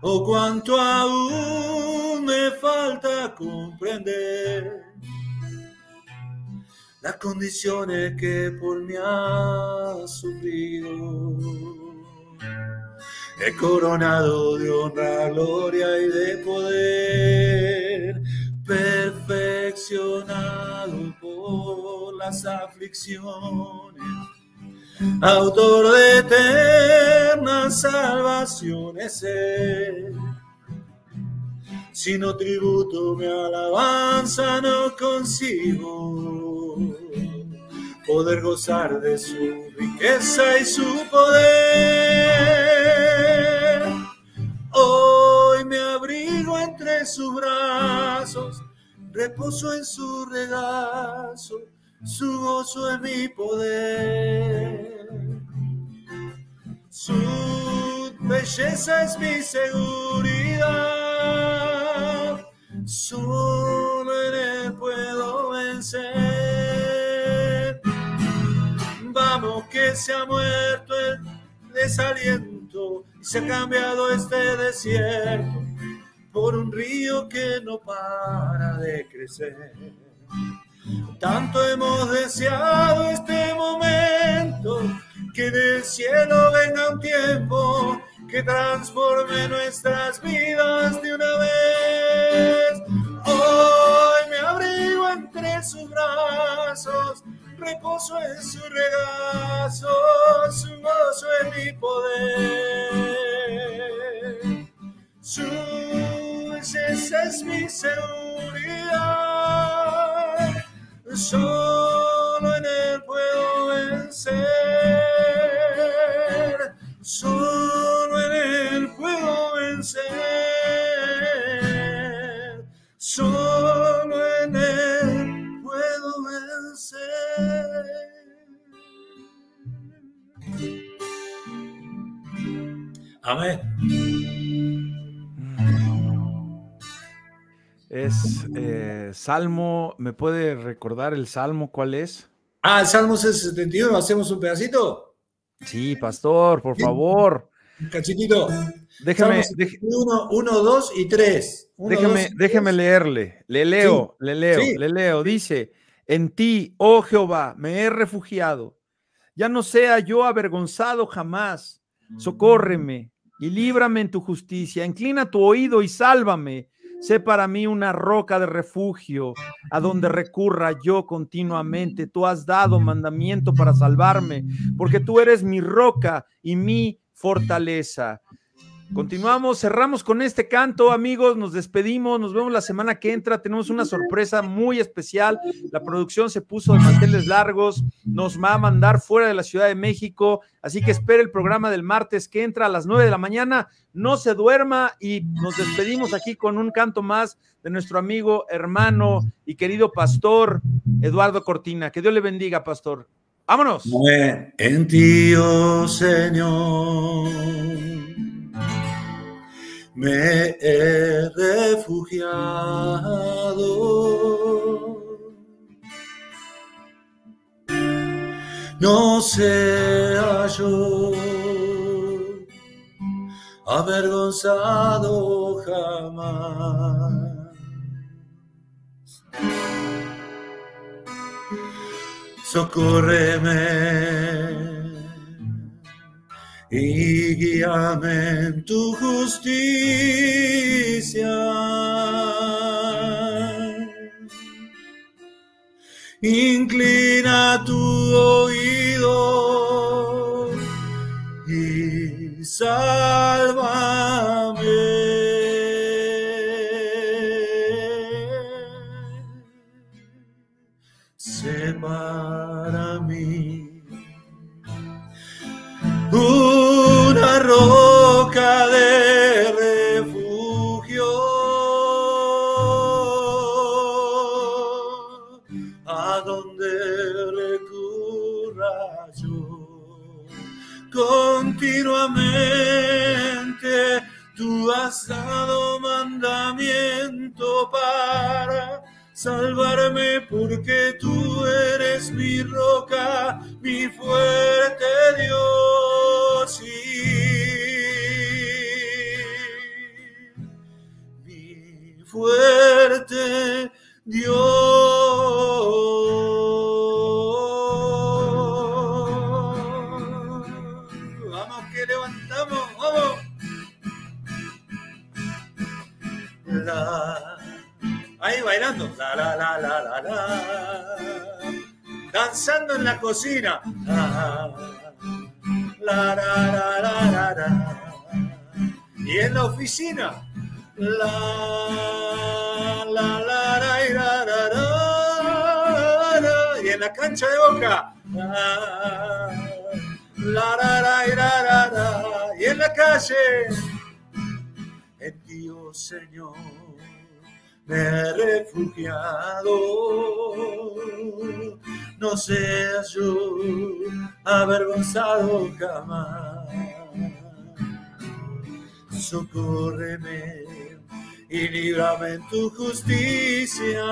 oh cuánto aún me falta comprender las condiciones que por mí ha sufrido. He coronado de honra, gloria y de poder, perfeccionado por las aflicciones, autor de eternas salvaciones. Si no tributo mi alabanza, no consigo poder gozar de su riqueza y su poder. Hoy me abrigo entre sus brazos, reposo en su regazo, su gozo es mi poder. Su belleza es mi seguridad, solo puedo vencer. Vamos que se ha muerto el desaliento y se ha cambiado este desierto por un río que no para de crecer. Tanto hemos deseado este momento que del cielo venga un tiempo que transforme nuestras vidas de una vez. Hoy me abrigo entre sus brazos, reposo en su regazo, su gozo en mi poder. Su es mi seguridad, solo en él puedo vencer. Solo en Él puedo vencer. Solo en Él puedo vencer. Amén. Es eh, Salmo, ¿me puede recordar el Salmo cuál es? Ah, el Salmo 71, ¿hacemos un pedacito? Sí, pastor, por favor. Un cachitito. Déjame. Uno, dos y tres. déjeme leerle. Le leo, le leo, le leo. Dice: En ti, oh Jehová, me he refugiado. Ya no sea yo avergonzado jamás. Socórreme y líbrame en tu justicia. Inclina tu oído y sálvame. Sé para mí una roca de refugio a donde recurra yo continuamente. Tú has dado mandamiento para salvarme, porque tú eres mi roca y mi fortaleza. Continuamos, cerramos con este canto, amigos, nos despedimos, nos vemos la semana que entra, tenemos una sorpresa muy especial, la producción se puso de manteles largos, nos va a mandar fuera de la Ciudad de México, así que espere el programa del martes que entra a las 9 de la mañana, no se duerma y nos despedimos aquí con un canto más de nuestro amigo, hermano y querido pastor Eduardo Cortina, que Dios le bendiga, pastor. Vámonos. En ti, oh Señor me he refugiado. No sea yo avergonzado jamás. Socórreme y guíame en tu justicia. Inclina tu oído y sálvame. Continuamente, tú has dado mandamiento para salvarme porque tú eres mi roca, mi fuerte Dios. mi fuerte Dios. Ahí bailando, la, la, la, la, la, la, danzando en la cocina, la, la, la, la, la, y en la oficina, la, la, la, la, la, la, la, y en la cancha de boca, la, la, la, la, la, la, la, y en la calle, Señor me he refugiado. No seas yo avergonzado jamás. Socórreme y líbrame en tu justicia.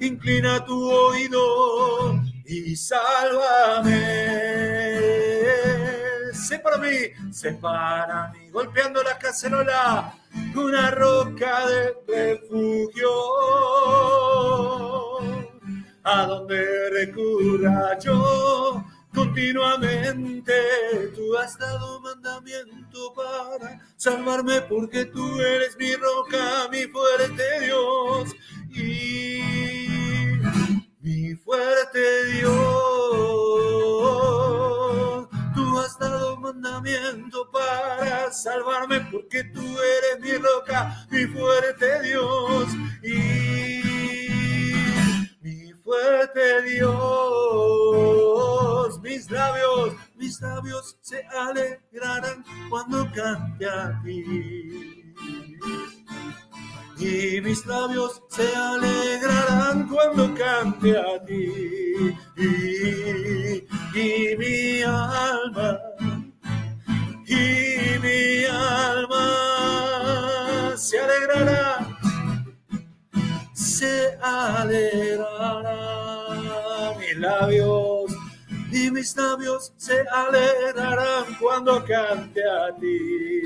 Inclina tu oído y sálvame sé para mí, sé para mí, golpeando la cacerola, una roca de refugio, a donde recurra yo continuamente. Tú has dado mandamiento para salvarme porque tú eres mi roca, mi fuerte Dios y mi fuerte Dios mandamiento para salvarme, porque tú eres mi roca, mi fuerte Dios. Y mi fuerte Dios, mis labios, mis labios se alegrarán cuando cante a ti y mis labios se alegrarán cuando cante a ti. Y, mi alma, y mi alma se alegrará, se alegrará. Mis labios y mis labios se alegrarán cuando cante a ti.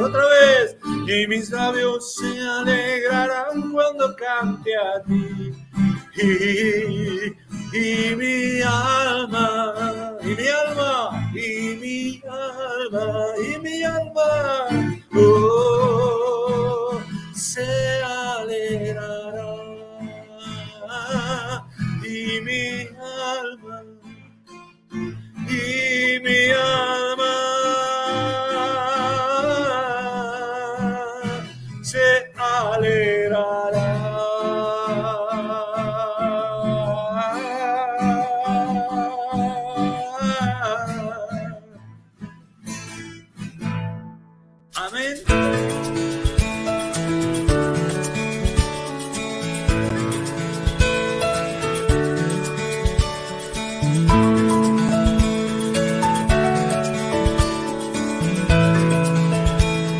Otra vez, y mis labios se alegrarán cuando cante a ti. Y, mi alma, y mi alma, y mi alma, y mi alma, oh, se alegrará. Y mi alma, y mi alma